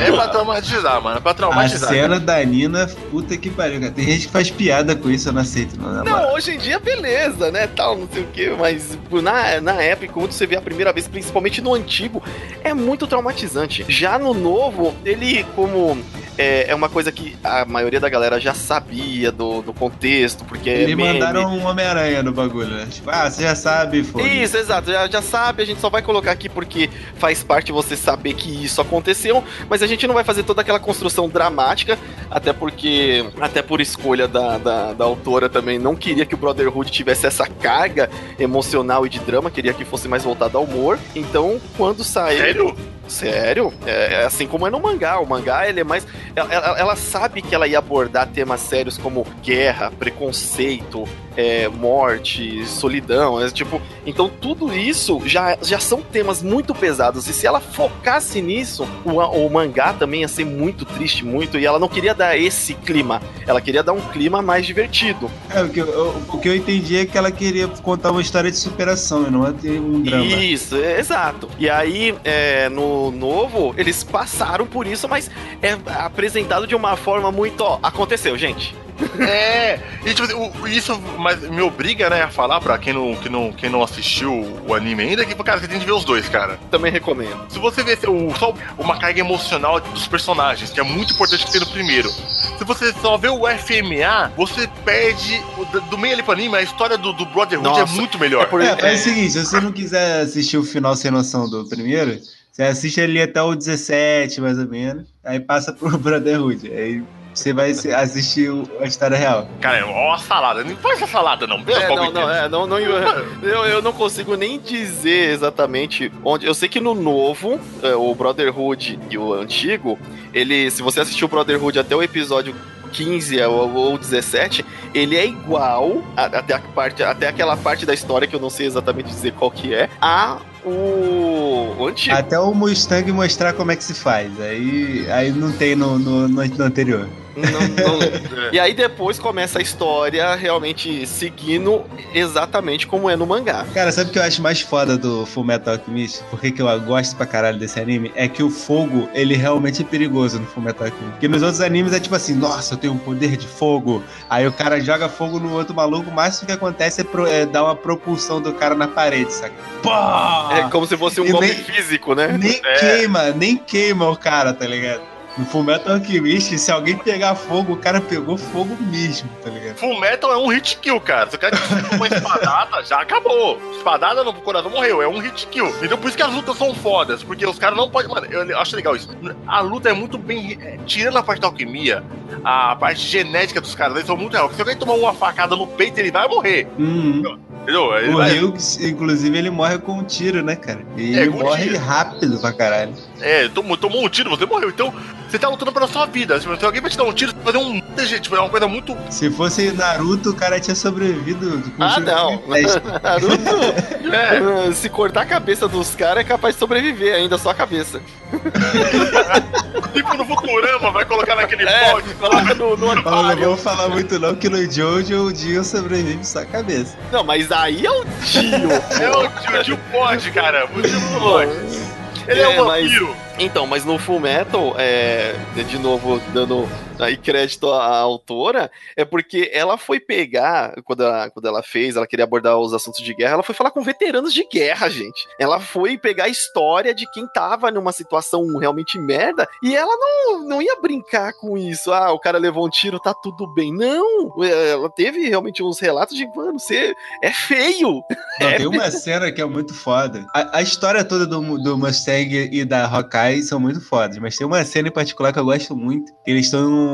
É pra traumatizar, mano. É pra A traumatizar. cena da Nina, puta que pariu, cara. Tem gente que faz piada com isso, eu não aceito, não. Não, hoje em dia, beleza, né? Tal, não sei o quê, mas na, na época, quando você vê a primeira vez, principalmente no antigo, é muito traumatizante. Já no novo, ele, como é, é uma coisa que a maioria da galera já sabia do, do contexto, porque é Eles meme. mandaram um Homem-Aranha no bagulho, né? Tipo, ah, você já sabe, foda Isso, exato, já, já sabe, a gente só vai colocar aqui porque faz parte você saber que isso aconteceu, mas a gente não vai fazer toda aquela construção dramática, até porque, até por escolha da, da, da autora também, não queria que o Brotherhood tivesse essa carga emocional e de drama, queria que fosse mais voltado ao humor, então quando saiu... Sério? Sério? É, é assim como é no mangá. O mangá, ele é mais. Ela, ela- ela sabe que ela ia abordar temas sérios como guerra, preconceito, é, morte, solidão. É, tipo, então tudo isso já, já são temas muito pesados. E se ela focasse nisso, o, o mangá também ia ser muito triste, muito. E ela não queria dar esse clima. Ela queria dar um clima mais divertido. É, o que, eu, o que eu entendi é que ela queria contar uma história de superação e não é ter um drama. Isso, é, exato. E aí, é, no novo, eles passaram por isso, mas é apresentado de uma forma muito. Ó, aconteceu, gente. É, e tipo, assim, isso mas me obriga, né, a falar pra quem não, quem não, quem não assistiu o anime ainda, que, cara, você tem que ver os dois, cara. Também recomendo. Se você vê o, só uma carga emocional dos personagens, que é muito importante que tem no primeiro. Se você só vê o FMA, você perde. do- meio ali pro anime, a história do, do Brotherhood Nossa, é muito melhor. é por- É, faz o seguinte, se você não quiser assistir o final sem noção do primeiro, você assiste ali até o 17, mais ou menos, aí passa pro Brotherhood. Aí você vai assistir o- a história real. Cara, ó a salada. Não faz essa salada, não. É, qual não, não, é, não, não, eu, eu não consigo nem dizer exatamente onde. Eu sei que no novo, é, o Brotherhood e o antigo, ele, se você assistiu o Brotherhood até o episódio 15 ou, ou 17, ele é igual a- até, a parte, até aquela parte da história que eu não sei exatamente dizer qual que é, a o, o antigo. Até o Mustang mostrar como é que se faz. Aí, aí não tem no, no, no- no anterior. Não- não- E aí depois começa a história realmente seguindo exatamente como é no mangá. Cara, sabe o que eu acho mais foda do Full Metal Alchemist? Por que, que eu gosto pra caralho desse anime? É que o fogo, ele realmente é perigoso no Full Metal Alchemist. Porque nos outros animes é tipo assim, nossa, eu tenho um poder de fogo. Aí o cara joga fogo no outro maluco, o máximo que acontece é, pro- é dar uma propulsão do cara na parede, saca? Pá! É como se fosse um E golpe nem- físico, né? Nem É. queima, nem queima o cara, tá ligado? No Full Metal Alchemist, se alguém pegar fogo, o cara pegou fogo mesmo, tá ligado? Full Metal é um hit kill, cara. Se o cara uma espadada, já acabou. Espadada no coração morreu, é um hit kill. Então por isso que as lutas são fodas, porque os caras não podem. Mano, eu acho legal isso. A luta é muito bem. é, Tirando a parte da alquimia, a parte genética dos caras, eles são muito real. Se alguém tomar uma facada no peito, ele vai morrer. Uhum. Entendeu? Ele O vai- Hughes, inclusive, ele morre com um tiro, né, cara? E É, ele morre tiro. rápido pra caralho. É, tomou, tomou um tiro, você morreu. Então, você tá lutando pela sua vida. Se alguém vai te dar um tiro, você vai fazer um. Tipo, é uma coisa muito. Se fosse Naruto, o cara tinha sobrevivido. com Ah, não. Naruto, É, se cortar a cabeça dos caras, é capaz de sobreviver ainda, só a cabeça. tipo no Futurama, vai colocar naquele É, pote. coloca no, no não vou falar muito não, que no Jojo o Dio sobrevive só a cabeça. Não, mas aí é o tio. É o tio, o tio pode, cara. O tio não pode. Ele é, É, um mas- vampiro. Então, mas no Full Metal, é, de novo, dando aí crédito à autora, é porque ela foi pegar, quando ela, quando ela fez, ela queria abordar os assuntos de guerra, ela foi falar com veteranos de guerra, gente. Ela foi pegar a história de quem tava numa situação realmente merda, e ela não, não ia brincar com isso. Ah, o cara levou um tiro, tá tudo bem. Não! Ela teve realmente uns relatos de, mano, você é feio. Não, É. tem uma cena que é muito foda. A, a história toda do, do Mustang e da Hawkeye são muito fodas, mas tem uma cena em particular que eu gosto muito. Eles estão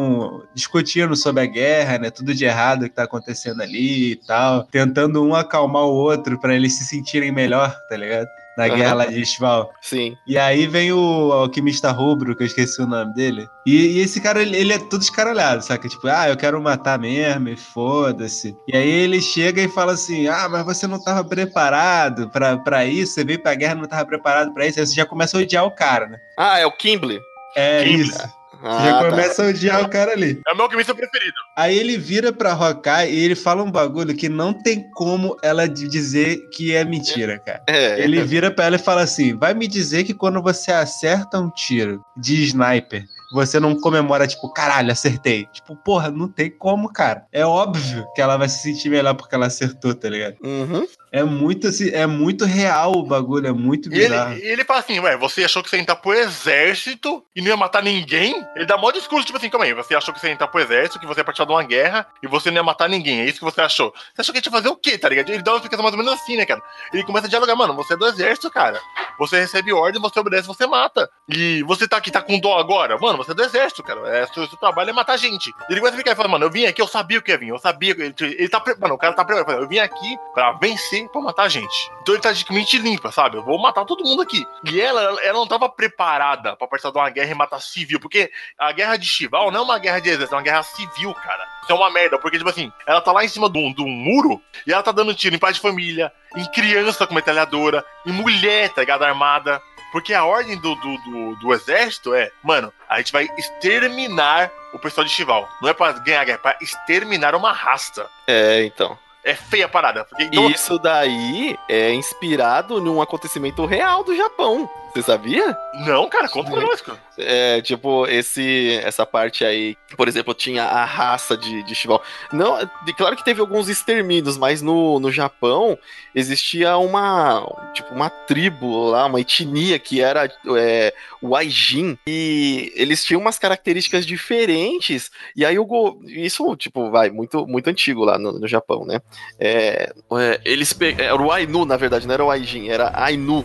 discutindo sobre a guerra, né? Tudo de errado que tá acontecendo ali e tal. Tentando um acalmar o outro pra eles se sentirem melhor, tá ligado? Na Aham. guerra lá de Estival. Sim. E aí vem o alquimista rubro, que eu esqueci o nome dele. E, e esse cara, ele, ele é todo escaralhado, saca? Tipo, ah, eu quero matar mesmo, e foda-se. E aí ele chega e fala assim: ah, mas você não tava preparado pra, pra isso, você veio pra guerra e não tava preparado pra isso. Aí você já começa a odiar o cara, né? Ah, é o Kimble. É Sim. isso. Ah, já tá. começa a odiar o cara ali. É o meu alquimista preferido. Aí ele vira pra Hawkeye e ele fala um bagulho que não tem como ela de- dizer que é mentira, cara. É, Ele vira pra ela e fala assim: vai me dizer que quando você acerta um tiro de sniper, você não comemora, tipo, caralho, acertei. Tipo, porra, não tem como, cara. É óbvio que ela vai se sentir melhor porque ela acertou, tá ligado? Uhum. É muito, assim, é muito real o bagulho, é muito ele, bizarro. e ele fala assim, ué, você achou que você ia entrar pro exército e não ia matar ninguém? Ele dá mó discurso, tipo assim, calma aí, você achou que você ia entrar pro exército, que você ia participar de uma guerra e você não ia matar ninguém, é isso que você achou. Você achou que ia fazer o quê, tá ligado? Ele dá uma explicação mais ou menos assim, né, cara? Ele começa a dialogar, mano, você é do exército, cara. Você recebe ordem, você obedece, você mata. E você tá aqui, tá com dó agora? Mano, você é do exército, cara. É, seu, seu trabalho é matar gente. Ele começa a ficar e fala, mano, eu vim aqui, eu sabia o que ia vir, eu sabia. Ele, ele tá, mano, o cara tá preparado. Eu vim aqui pra vencer, pra matar gente. Então ele tá de mente limpa, sabe? Eu vou matar todo mundo aqui. E ela, ela não tava preparada pra participar de uma guerra e matar civil, porque a guerra de Chival não é uma guerra de exército, é uma guerra civil, cara. Isso é uma merda, porque, tipo assim, ela tá lá em cima de um, de um muro e ela tá dando tiro em pai de família, em criança com metralhadora, em mulher, tá ligado? Armada. Porque a ordem do, do, do, do exército é, mano, a gente vai exterminar o pessoal de Chival. Não é pra ganhar guerra, é pra exterminar uma raça. É, então. É feia a parada. Então, Isso daí é inspirado num acontecimento real do Japão. Você sabia? Não, cara, conta pra nós, cara. É, tipo, esse, essa parte aí, por exemplo, tinha a raça de, de Chival. Não, de- claro que teve alguns extermínios, mas no, no Japão existia uma, tipo, uma tribo lá, uma etnia que era é, o Aijin, e eles tinham umas características diferentes, e aí o go... isso, tipo, vai, muito, muito antigo lá no, no Japão, né? É, é, eles pe... Era o Ainu, na verdade, não era o Aijin, era Ainu.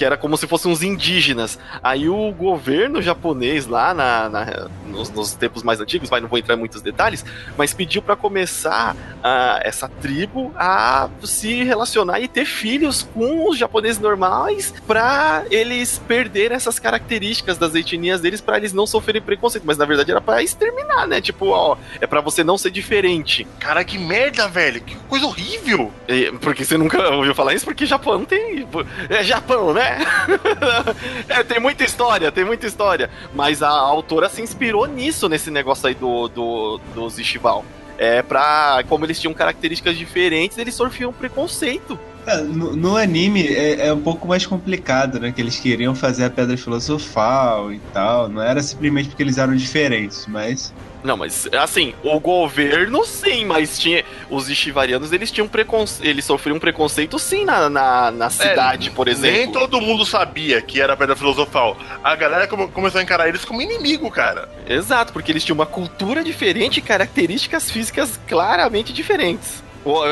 Que era como se fossem uns indígenas. Aí o governo japonês lá na, na- nos, nos tempos mais antigos, mas não vou entrar em muitos detalhes, mas pediu para começar a, essa tribo a se relacionar e ter filhos com os japoneses normais para eles perderem essas características das etnias deles para eles não sofrerem preconceito. Mas na verdade era para exterminar, né? Tipo, ó, é para você não ser diferente. Cara, que merda, velho. Que coisa horrível. E- Porque você nunca ouviu falar isso? Porque Japão tem. É Japão, né? é, tem muita história, tem muita história. Mas a autora se inspirou nisso, nesse negócio aí do, do, dos Ishival. É pra. Como eles tinham características diferentes, eles sofriam preconceito. É, no, no anime é, é um pouco mais complicado, né? Que eles queriam fazer a pedra filosofal e tal. Não era simplesmente porque eles eram diferentes, mas. Não, mas assim, o governo sim, mas tinha. Os Ishivarianos, eles tinham preconceito. Eles sofriam preconceito sim na, na, na cidade, por exemplo. Nem todo mundo sabia que era pedra filosofal. A galera come- começou a encarar eles como inimigo, cara. Exato, porque eles tinham uma cultura diferente e características físicas claramente diferentes.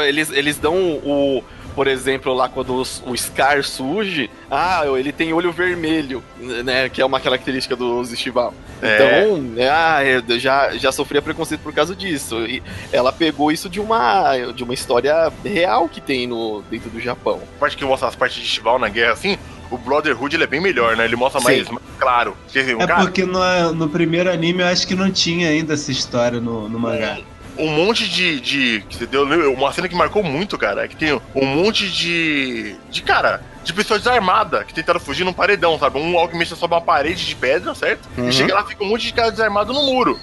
Eles, eles dão o. Por exemplo, lá quando os- o Scar surge, ah, ele tem olho vermelho, né? Que é uma característica dos Estival. É. Então, é, ah, eu já, já sofria preconceito por causa disso. E ela pegou isso de uma, de uma história real que tem no, dentro do Japão. A parte que mostra as partes de Chival na guerra, assim, o Brotherhood ele é bem melhor, né? Ele mostra mais, mais claro. Dizer, É cara, porque no, no primeiro anime eu acho que não tinha ainda essa história no, no mangá. Um monte de. de que você deu, uma cena que marcou muito, cara, é que tem um monte de. de cara. De pessoas desarmadas que tentaram fugir num paredão, sabe? Um alquimista sobe uma parede de pedra, certo? Uhum. E chega lá fica um monte de cara desarmado no muro.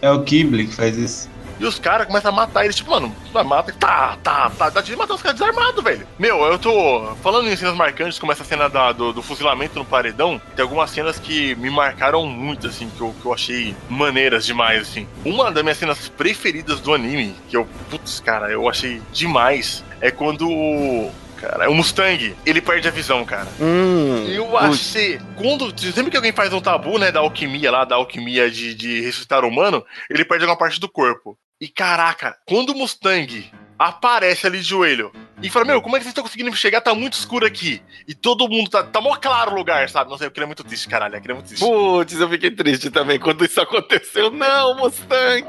É o Kimble que faz isso. E os caras começam a matar eles, tipo, mano, mata, tá, tá, tá, dá de matar os caras desarmados, velho. Meu, eu tô falando em cenas marcantes, como essa cena da- do, do fuzilamento no paredão, tem algumas cenas que me marcaram muito, assim, que eu, que eu achei maneiras demais, assim. Uma das minhas cenas preferidas do anime, que eu, putz, cara, eu achei demais, é quando o. Cara, o Mustang, ele perde a visão, cara. Hum, Eu achei. Quando. Sempre que alguém faz um tabu, né, da alquimia lá, da alquimia de, de ressuscitar o humano, ele perde alguma parte do corpo. E caraca, quando o Mustang aparece ali de joelho e fala: Meu, como é que vocês estão conseguindo chegar? Tá muito escuro aqui. E todo mundo tá. Tá mó claro o lugar, sabe? Não sei, ele é muito triste, caralho. Aquele é muito triste. Putz, eu fiquei triste também quando isso aconteceu. Não, Mustang!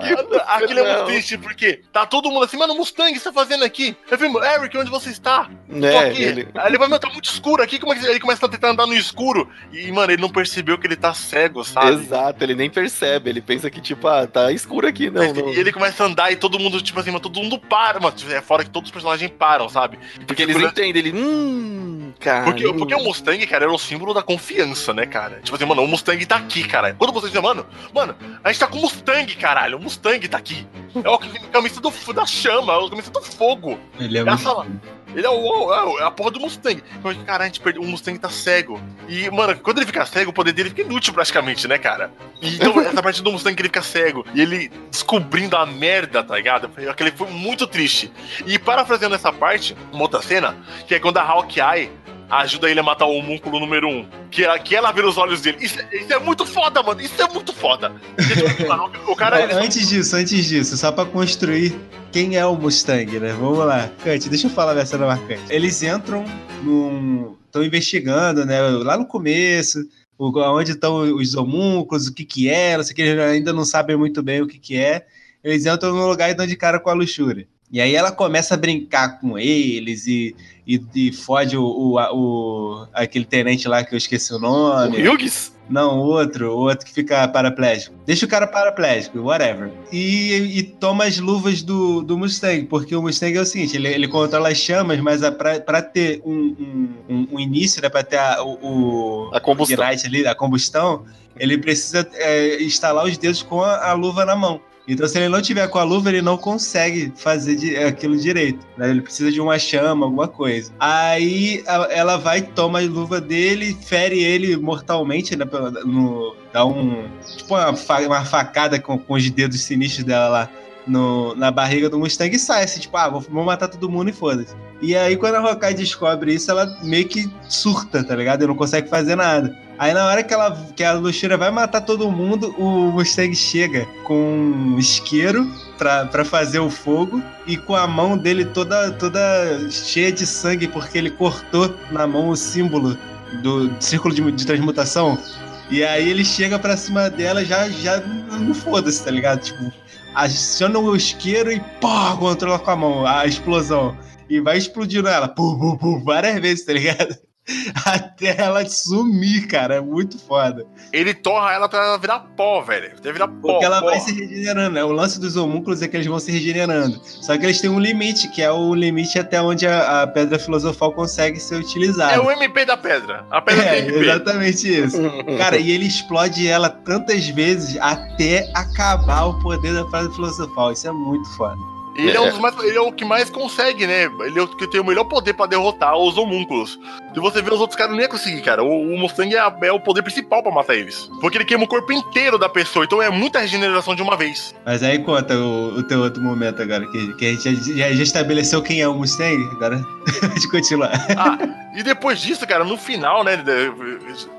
Ah, Aquilo é não. muito triste, porque tá todo mundo assim, mano, Mustang, o que você tá fazendo aqui? Eu falei, Eric, onde você está? Tô É, aqui. ele... Aí ele vai, meu, tá muito escuro aqui, como é que ele começa a tentar andar no escuro? E, mano, ele não percebeu que ele tá cego, sabe? Exato, ele nem percebe, ele pensa que, tipo, ah, tá escuro aqui, não. não. E ele começa a andar e todo mundo, tipo assim, mano, todo mundo para, mano. É fora que todos os personagens param, sabe? Porque eles entendem, ele, hum, cara. Porque, porque o Mustang, cara, era o símbolo da confiança, né, cara? Tipo assim, mano, o Mustang tá aqui, cara. Quando você diz, mano, mano, a gente tá com o Mustang, caralho. O Mustang tá aqui. É o camisa do, da chama, é o camisa do fogo. Ele é Ela muito. Ele é o, é a porra do Mustang. Falei, Cara, a gente perdeu. O Mustang tá cego. E, mano, quando ele fica cego, o poder dele fica inútil praticamente, né, cara? E, então, essa parte do Mustang que ele fica cego. E ele descobrindo a merda, tá ligado? Aquele foi muito triste. E parafraseando essa parte, uma outra cena, que é quando a Hawkeye ajuda ele a matar o homúnculo número um. Que, ela- que ela vira os olhos dele. Isso, é- isso é muito foda, mano. Isso é muito foda. O cara. Antes disso, antes disso, só pra construir quem é o Mustang, né? Vamos lá. Cante, deixa eu falar da cena marcante. Eles entram num. estão investigando, né? Lá no começo, onde estão os homúnculos, o que que é, não sei o que, eles ainda não sabem muito bem o que que é. Eles entram num lugar e dão de cara com a luxúria. E aí ela começa a brincar com eles e, e, e fode o, o, o- aquele tenente lá que eu esqueci o O nome. Hughes? Não, o outro, o outro que fica paraplégico. Deixa o cara paraplégico, whatever. E, e toma as luvas do, do Mustang, porque o Mustang é o seguinte: ele, ele controla as chamas, mas a, pra, pra ter um, um, um- início, né, pra ter a, o, o A combustão. ignite ali, a combustão, ele precisa é, instalar os dedos com a, a luva na mão. Então, se ele não tiver com a luva, ele não consegue fazer de- aquilo direito. né? Ele precisa de uma chama, alguma coisa. Aí a- ela vai, toma a luva dele, fere ele mortalmente, né? No, dá um. Tipo uma, uma facada com, com os dedos sinistros dela lá. No, na barriga do Mustang e sai assim, tipo, ah, vou, vou matar todo mundo e foda-se. E aí, quando a Hawkeye descobre isso, ela meio que surta, tá ligado? E não consegue fazer nada. Aí na hora que, ela, que a Luxúria vai matar todo mundo, o Mustang chega com um isqueiro pra, fazer o fogo e com a mão dele toda, toda cheia de sangue, porque ele cortou na mão o símbolo do círculo de, de transmutação. E aí ele chega pra cima dela já, já não foda-se, tá ligado? Tipo, aciona o isqueiro e pô, controla com a mão a explosão. E vai explodindo ela, pum, pum, pum, várias vezes, tá ligado? Até ela sumir, cara. É muito foda. Ele torra ela pra ela virar pó, velho. Até virar pó. Porque ela pó. vai se regenerando, né? O lance dos homúnculos é que eles vão se regenerando. Só que eles têm um limite, que é o limite até onde a, a pedra filosofal consegue ser utilizada. É o MP da pedra. A pedra É, tem MP. exatamente isso. Cara, e ele explode ela tantas vezes até acabar o poder da pedra filosofal. Isso é muito foda. Ele é, um dos mais, ele é o que mais consegue, né? Ele é o que tem o melhor poder pra derrotar os homúnculos. Se você ver os outros caras, não ia conseguir, cara. O, o Mustang é, a- é o poder principal pra matar eles. Porque ele queima o corpo inteiro da pessoa, então é muita regeneração de uma vez. Mas aí conta o, o teu outro momento agora, que, que a gente já, já- já estabeleceu quem é o Mustang. Agora, de continuar. Ah, e depois disso, cara, no final, né?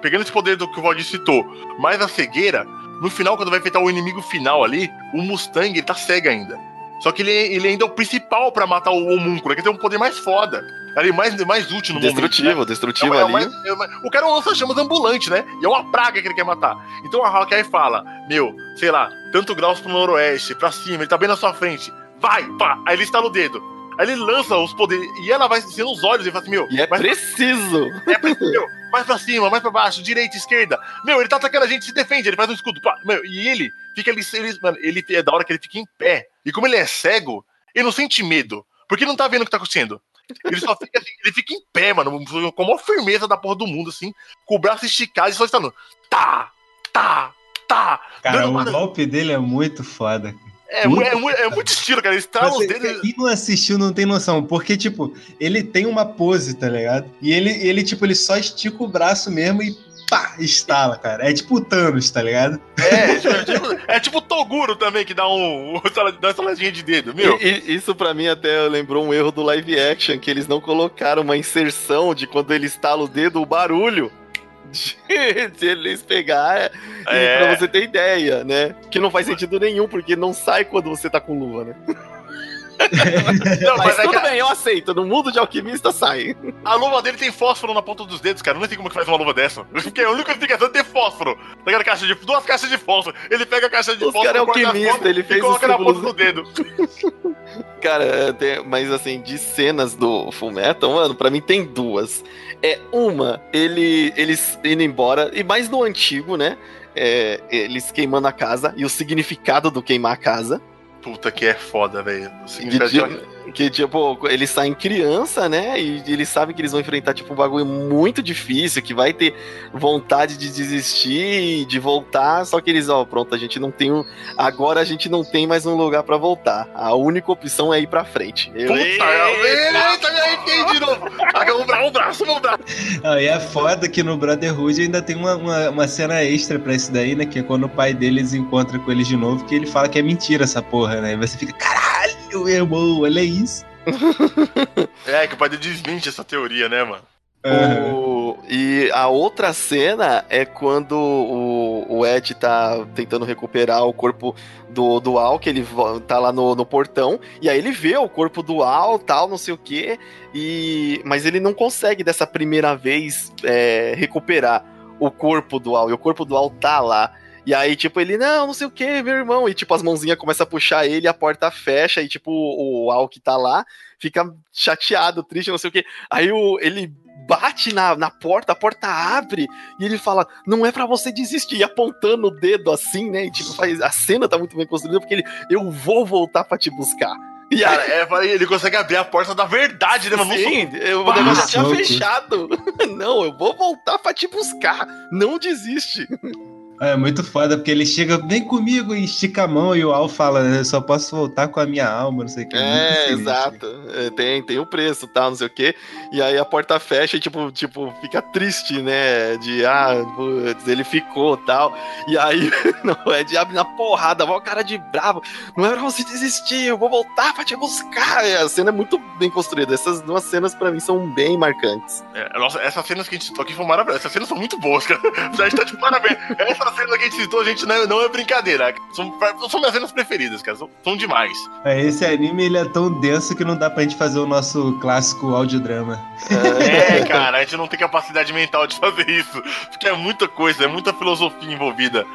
Pegando esse poder do que o Valdir citou, mais a cegueira, no final, quando vai enfrentar o inimigo final ali, o Mustang ele tá cego ainda. Só que ele, ele ainda é o principal pra matar o homúnculo, que tem um poder mais foda. Ali, mais, mais útil no momento. né? Destrutivo, destrutivo É, é ali. é o cara é um lança-chamas ambulante, né? E é uma praga que ele quer matar. Então a Hawkeye fala: Meu, sei lá, tanto graus pro noroeste, pra cima, ele tá bem na sua frente. Vai, pá! Aí ele estala o dedo. Aí ele lança os poderes. E ela vai sendo os olhos e fala assim: Meu, E é preciso. é meu, mais pra cima, mais pra baixo, direita, esquerda. Meu, ele tá atacando a gente, se defende, ele faz um escudo. Pá, meu, e ele fica ali. Ele, mano, ele é da hora que ele fica em pé. E como ele é cego, ele não sente medo. Porque ele não tá vendo o que tá acontecendo. Ele só fica assim, ele fica em pé, mano, com a maior firmeza da porra do mundo, assim, com o braço esticado e só estando. Tá, tá, tá. Cara, o golpe dele é muito foda. É, mu- é, mu- é muito estilo, cara. Os Você, dedos. quem não assistiu não tem noção, porque, tipo, ele tem uma pose, tá ligado? E ele, ele tipo, ele só estica o braço mesmo e pá, estala, cara. É tipo o Thanos, tá ligado? É, tipo, é tipo, é tipo o Toguro também, que dá um. dá uma saladinha de dedo, meu. E- e- isso pra mim até lembrou um erro do live action, que eles não colocaram uma inserção de quando ele estala o dedo, o barulho. De, de eles pegar, e É. pra você ter ideia, né? Que não faz sentido nenhum, porque não sai quando você tá com luva, né? Não, Mas, mas é que tudo a, bem, eu aceito. No mundo de alquimista sai. a luva dele tem fósforo na ponta dos dedos, cara. Não sei como que faz uma luva dessa. Porque a única explicação é ter fósforo. Pega a caixa de, duas caixas de fósforo. Ele pega a caixa de Os fósforo. cara é alquimista, ele e fez coloca os na ponta do dedo. Cara, tem- mas assim, de cenas do Fullmetal, mano, pra mim tem duas. É uma, ele, eles indo embora, e mais no antigo, né? É, eles queimando a casa e o significado do queimar a casa. Puta que é foda, velho. Significado de- de- Que, tipo, eles saem criança, né? E eles sabem que eles vão enfrentar, tipo, um bagulho muito difícil, que vai ter vontade de desistir, de voltar, só que eles, ó, pronto, a gente não tem um. Agora a gente não tem mais um lugar pra voltar. A única opção é ir pra frente. Eu, Puta, eita, me arrependi de novo. O braço, o braço. Ah, e é foda que no Brotherhood ainda tem uma, uma, uma cena extra pra isso daí, né? Que é quando o pai deles encontra com eles de novo, que ele fala que é mentira essa porra, né? E você fica, caralho, meu irmão, olha isso. É, que o pai dele desmente essa teoria, né, mano? O- e a outra cena é quando o, o Ed tá tentando recuperar o corpo do, do Al, que ele tá lá no, no portão, e aí ele vê o corpo do Al, tal, não sei o quê, e, mas ele não consegue dessa primeira vez é, recuperar o corpo do Al, e o corpo do Al tá lá. E aí, tipo, ele, não, não sei o que, meu irmão. E, tipo, as mãozinhas começam a puxar ele, a porta fecha, e, tipo, o, Al que tá lá fica chateado, triste, não sei o que. Aí o, ele bate na, na porta, a porta abre e ele fala: Não é pra você desistir, apontando o dedo assim, né? E tipo, faz, a cena tá muito bem construída porque ele: Eu vou voltar pra te buscar. E Cara, aí, é, ele consegue abrir a porta da verdade, né, mano? sim, eu, o negócio já tinha fechado. Não, eu vou voltar pra te buscar. Não desiste. É muito foda, porque ele chega, vem comigo e estica a mão, e o Al fala, eu só posso voltar com a minha alma, não sei o que. É, sinistro. exato. É, tem, tem o preço, tal, não sei o quê. E aí a porta fecha e, tipo, tipo, fica triste, né? De, ah, putz, ele ficou, tal. E aí, não, é de abre na porrada, vai o cara de bravo. Não é pra você desistir, eu vou voltar pra te buscar. E a cena é muito bem construída. Essas duas cenas, pra mim, são bem marcantes. É, nossa, essas cenas que a gente citou aqui foram maravilhosas. Essas cenas são muito boas, cara. A gente tá de parabéns. Essa cena que a gente citou, a gente não é, não é brincadeira. São, são minhas cenas preferidas, cara. São, são demais. É, esse anime ele é tão denso que não dá pra gente fazer o nosso clássico audiodrama. É, cara, a gente não tem capacidade mental de fazer isso. Porque é muita coisa, é muita filosofia envolvida.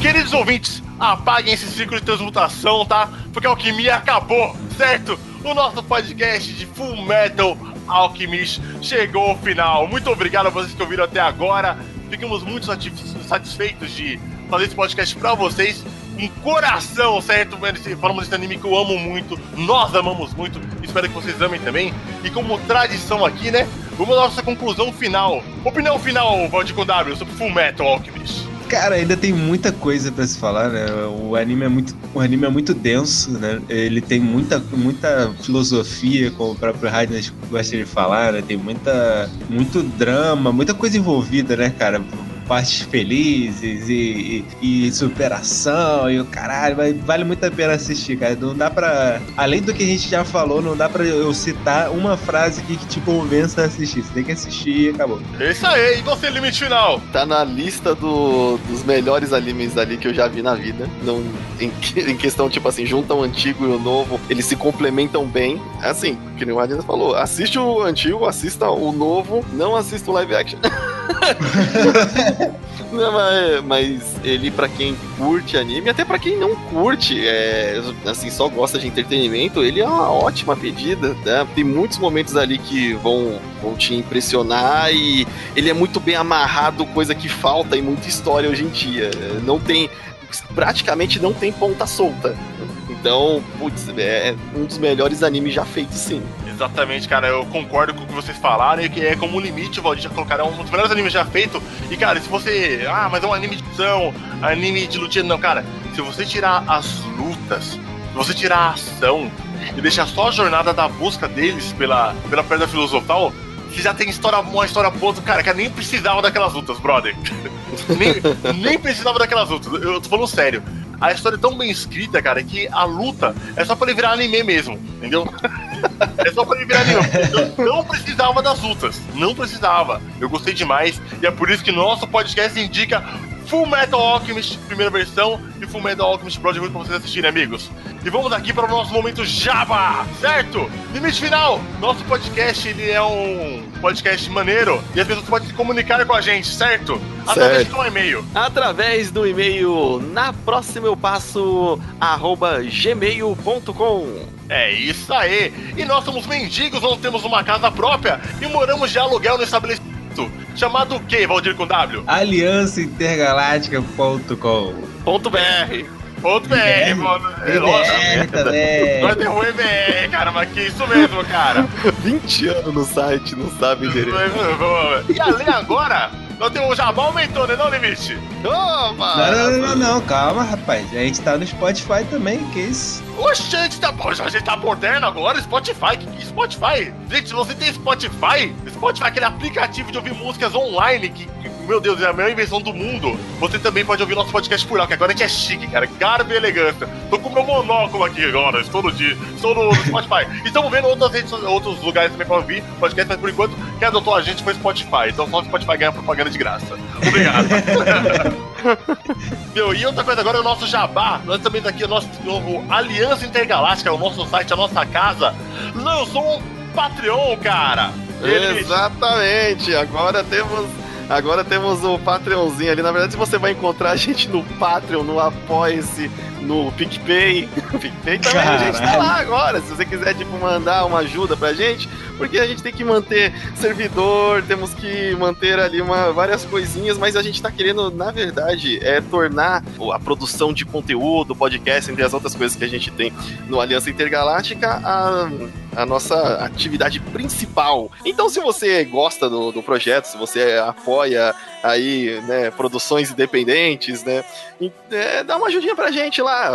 Queridos ouvintes, apaguem esse ciclo de transmutação, tá? Porque a alquimia acabou, certo? O nosso podcast de Full Metal Alchemist chegou ao final. Muito obrigado a vocês que ouviram até agora. Ficamos muito satis- satisfeitos de fazer esse podcast pra vocês. Um coração, certo? Falamos desse anime que eu amo muito. Nós amamos muito. Espero que vocês amem também. E como tradição aqui, né? Vamos à nossa conclusão final. Opinião final, Valdir com W, sobre Full Metal Alchemist. Cara, ainda tem muita coisa pra se falar, né? O anime é muito, o anime é muito denso, né? Ele tem muita, muita filosofia, como o próprio Radnas gosta de falar, né? Tem muita, muito drama, muita coisa envolvida, né, cara? Partes felizes e, e, e superação e o caralho, mas vale muito a pena assistir, cara. Não dá pra. Além do que a gente já falou, não dá pra eu citar uma frase aqui que te convença a assistir. Você tem que assistir e acabou. É isso aí, e você, limite final? Tá na lista do, dos melhores animes ali que eu já vi na vida. Não, em, que- em questão, tipo assim, juntam o antigo e o novo, eles se complementam bem. Assim, que nem o Adriano falou, assiste o antigo, assista o novo, não assista o live action. Não, mas, mas ele, pra quem curte anime, até pra quem não curte, é, assim, só gosta de entretenimento, ele é uma ótima pedida, né? Tem muitos momentos ali que vão, vão te impressionar e ele é muito bem amarrado, coisa que falta em muita história hoje em dia. Não tem, praticamente não tem ponta solta. Então, putz, é um dos melhores animes já feitos, sim. Exatamente, cara, eu concordo com o que vocês falaram, e que é como limite, o Valdir já colocaram um dos melhores animes já feito. E, cara, se você. Ah, mas é um anime de ação, anime de lutinha. Não, cara, se você tirar as lutas, se você tirar a ação e deixar só a jornada da busca deles pela, pela pedra filosofal, você já tem história, uma história boa do cara, que nem precisava daquelas lutas, brother. nem, nem precisava daquelas lutas. Eu tô falando sério. A história é tão bem escrita, cara, que a luta é só pra ele virar anime mesmo, entendeu? É só pra ele virar anime. Eu não precisava das lutas. Não precisava. Eu gostei demais. E é por isso que nosso podcast indica Full Metal Alchemist, primeira versão, e Full Metal Alchemist Brotherhood pra vocês assistirem, amigos. E vamos aqui para o nosso momento Java, certo? Limite final. Nosso podcast, ele é um podcast maneiro. E as pessoas podem se comunicar com a gente, certo? Através de um e-mail. Através do e-mail na próxima eu passo arroba gmail.com. É isso aí. E nós somos mendigos, não temos uma casa própria e moramos de aluguel no estabelecimento. Chamado o quê, Valdir com W? Aliançaintergaláctica.com Ponto BR. Ponto BR, mano. É lógico. É, também. Nós temos o EBR, cara, mas que isso mesmo, cara. 20 anos no site, não sabe o endereço. E além agora, nós temos o Jabá aumentou, né, não, Limite? Opa! Não, não, não, não, não, calma, rapaz. A gente tá no Spotify também, que isso? Oxe, a gente tá, poxa, a gente tá moderno agora, Spotify, que, que Spotify? Gente, se você tem Spotify, Spotify é aquele aplicativo de ouvir músicas online que, que, meu Deus, é a maior invenção do mundo. Você também pode ouvir nosso podcast por lá, que agora a gente é chique, cara, garbo e elegância. Tô com meu monóculo aqui agora, estou no, dia, estou no, no Spotify. E estamos vendo outras redes, outros lugares também pra ouvir podcast, mas por enquanto, quem adotou a gente foi Spotify, então só o Spotify ganha propaganda de graça. Obrigado. Meu, e outra coisa agora é o nosso jabá. Nós também daqui, o nosso novo Aliança Intergaláctica, o nosso site, a nossa casa, lançou um Patreon, cara. Ele- Exatamente, agora temos. Agora temos o Patreonzinho ali. Na verdade, você vai encontrar a gente no Patreon, no Apoia-se, no PicPay. PicPay também, a gente tá Caralho. lá agora. Se você quiser, tipo, mandar uma ajuda pra gente, porque a gente tem que manter servidor, temos que manter ali uma, várias coisinhas, mas a gente tá querendo, na verdade, é tornar a produção de conteúdo, podcast, entre as outras coisas que a gente tem no Aliança Intergaláctica, a, a nossa atividade principal. Então, se você gosta do, do projeto, se você apoia aí, né, produções independentes, né, é, dá uma ajudinha pra gente lá.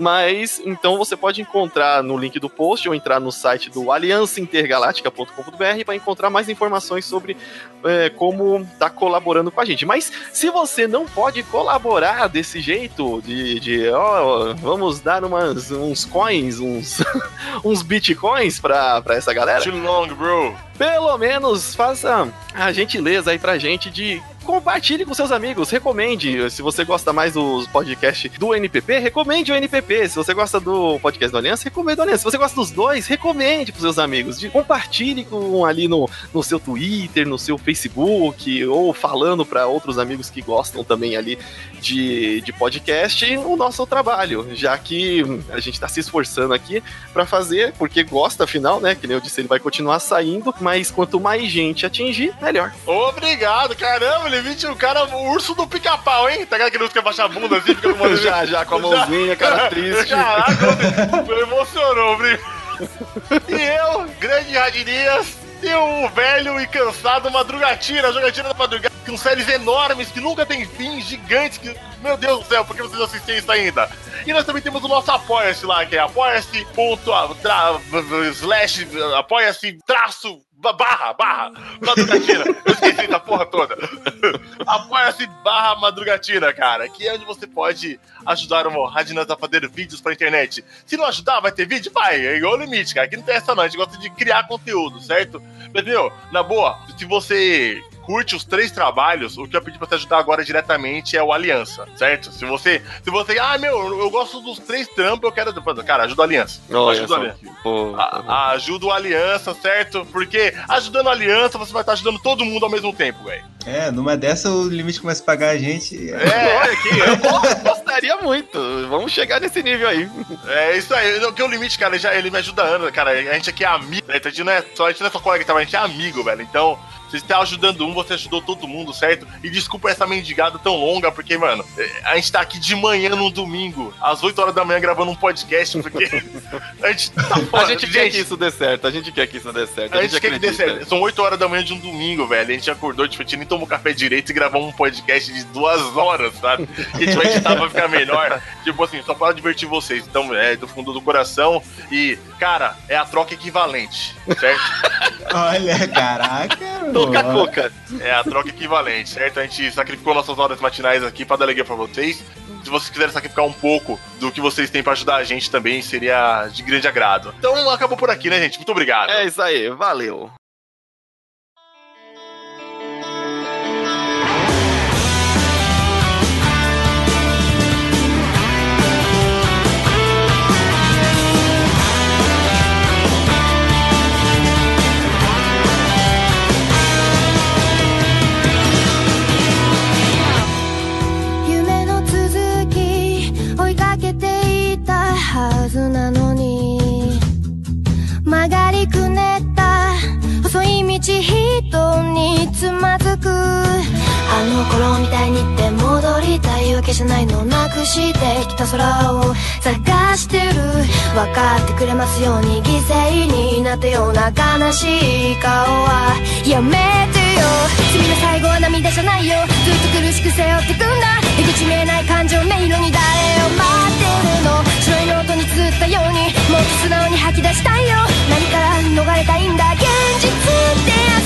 Mas, então você pode encontrar no link do post ou entrar no site do aliançaintergaláctica.com.br para encontrar mais informações sobre é, como tá colaborando com a gente. Mas se você não pode colaborar desse jeito, de, de ó, vamos dar umas, uns coins, uns, uns bitcoins pra, pra essa galera, Too long, bro. pelo menos faça a gentileza aí pra gente de compartilhe com seus amigos, recomende. Se você gosta mais dos podcasts do NPP, recomende o NPP. Se você gosta do podcast do Aliança, recomende o Aliança. Se você gosta dos dois, recomende pros seus amigos. Compartilhe com ali no, no seu Twitter, no seu Facebook, ou falando para outros amigos que gostam também ali de, de podcast o nosso trabalho, já que a gente tá se esforçando aqui para fazer, porque gosta, afinal, né? Que nem eu disse, ele vai continuar saindo, mas quanto mais gente atingir, melhor. Obrigado, caramba, Levite, o cara, o urso do pica-pau, hein? Tá ligado que ele quer baixar a bunda assim, fica com Já, já, com a mãozinha, cara triste. Caraca, me emocionou, obrigado. E eu, grande Radinias, e o velho e cansado Madrugatina, jogatina da Madrugada, com séries enormes que nunca tem fim, gigantes, que, meu Deus do céu, por que vocês assistem isso ainda? E nós também temos o nosso Apoia-se lá, que é apoia-se ponto, tra- slash, apoia-se traço, barra, barra, Madrugatina. Eu esqueci da porra toda. Apoia-se barra Madrugatina, cara, que é onde você pode ajudar o Radinas a fazer vídeos pra internet. Se não ajudar, vai ter vídeo? Vai, é igual o limite, cara. Aqui não tem essa não, a gente gosta de criar conteúdo, certo? Mas, meu, na boa, se você curte os três trabalhos, o que eu pedi pra você ajudar agora diretamente é o Aliança, certo? Se você, se você, ah, meu, eu gosto dos três trampos, eu quero, cara, ajuda a Aliança. Olha ajuda a. Aliança. Pô, A- a- ajuda o Aliança, certo? Porque ajudando a Aliança, você vai estar ajudando todo mundo ao mesmo tempo, velho. É, numa dessa o limite começa a pagar a gente. É, Olha aqui, eu go- gostaria muito. Vamos chegar nesse nível aí. É isso aí, Não, que o limite, cara, ele, já, ele me ajuda anos, cara. A gente aqui é amigo, né? A gente não é só, a gente não é só colega, tá? a gente é amigo, velho. Então, você está ajudando um, você ajudou todo mundo, certo? E desculpa essa mendigada tão longa, porque, mano, é, a gente tá aqui de manhã no domingo, às 8 horas da manhã, gravando um podcast, porque a gente tá A foda. gente quer que isso dê certo, a gente quer que isso dê certo. A gente quer que dê acredita. certo. São 8 horas da manhã de um domingo, velho. A gente acordou, tipo, a gente nem tomou café direito e gravou um podcast de duas horas, sabe? Que a gente vai editar pra ficar melhor. Tipo assim, só pra divertir vocês. Então, é do fundo do coração. E, cara, é a troca equivalente, certo? Olha, caraca. Toca coca. É a troca equivalente, certo? A gente sacrificou nossas horas matinais aqui pra dar alegria pra vocês. Se vocês quiserem sacrificar um pouco do que vocês têm pra ajudar a gente também, seria de grande agrado. Então, acabou por aqui, né, gente? Muito obrigado. É isso aí, valeu. の頃みたいにって戻りたいわけじゃないのなくしてきた空を探してる分かってくれますように犠牲になったような悲しい顔はやめてよ君の最後は涙じゃないよずっと苦しく背負ってくんだ出口見えない感情迷路に誰を待ってるの白いノートに綴ったようにもっと素直に吐き出したいよ何から。逃れたいんだ現実ってやつ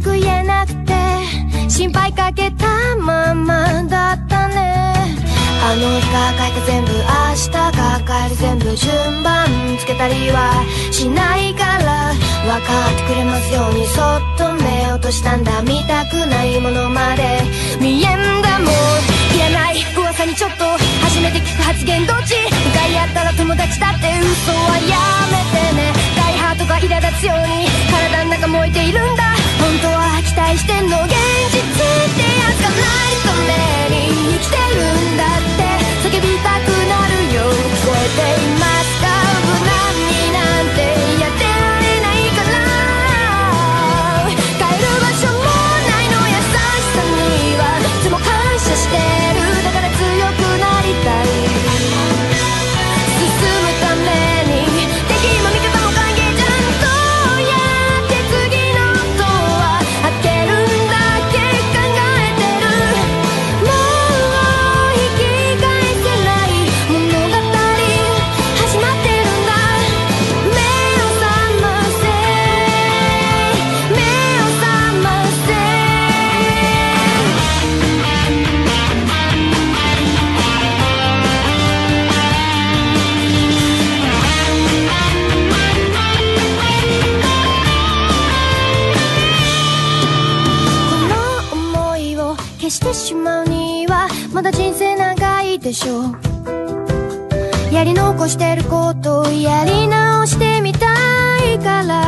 く言えなくて心配かけたままだったね。あの日が書いた全部明日が帰る全部順番つけたりはしないから分かってくれますようにそっと目落としたんだ見たくないものまで。見えんだもんいらない噂にちょっと初めて聞く発言どっち向かい合ったら友達だって嘘はやめてね。ダイハートが苛立つように体の中燃えているんだ。本当は期待してんの現実ってやつがないために生きてるんだってしょやり残してることやり直してみたいから。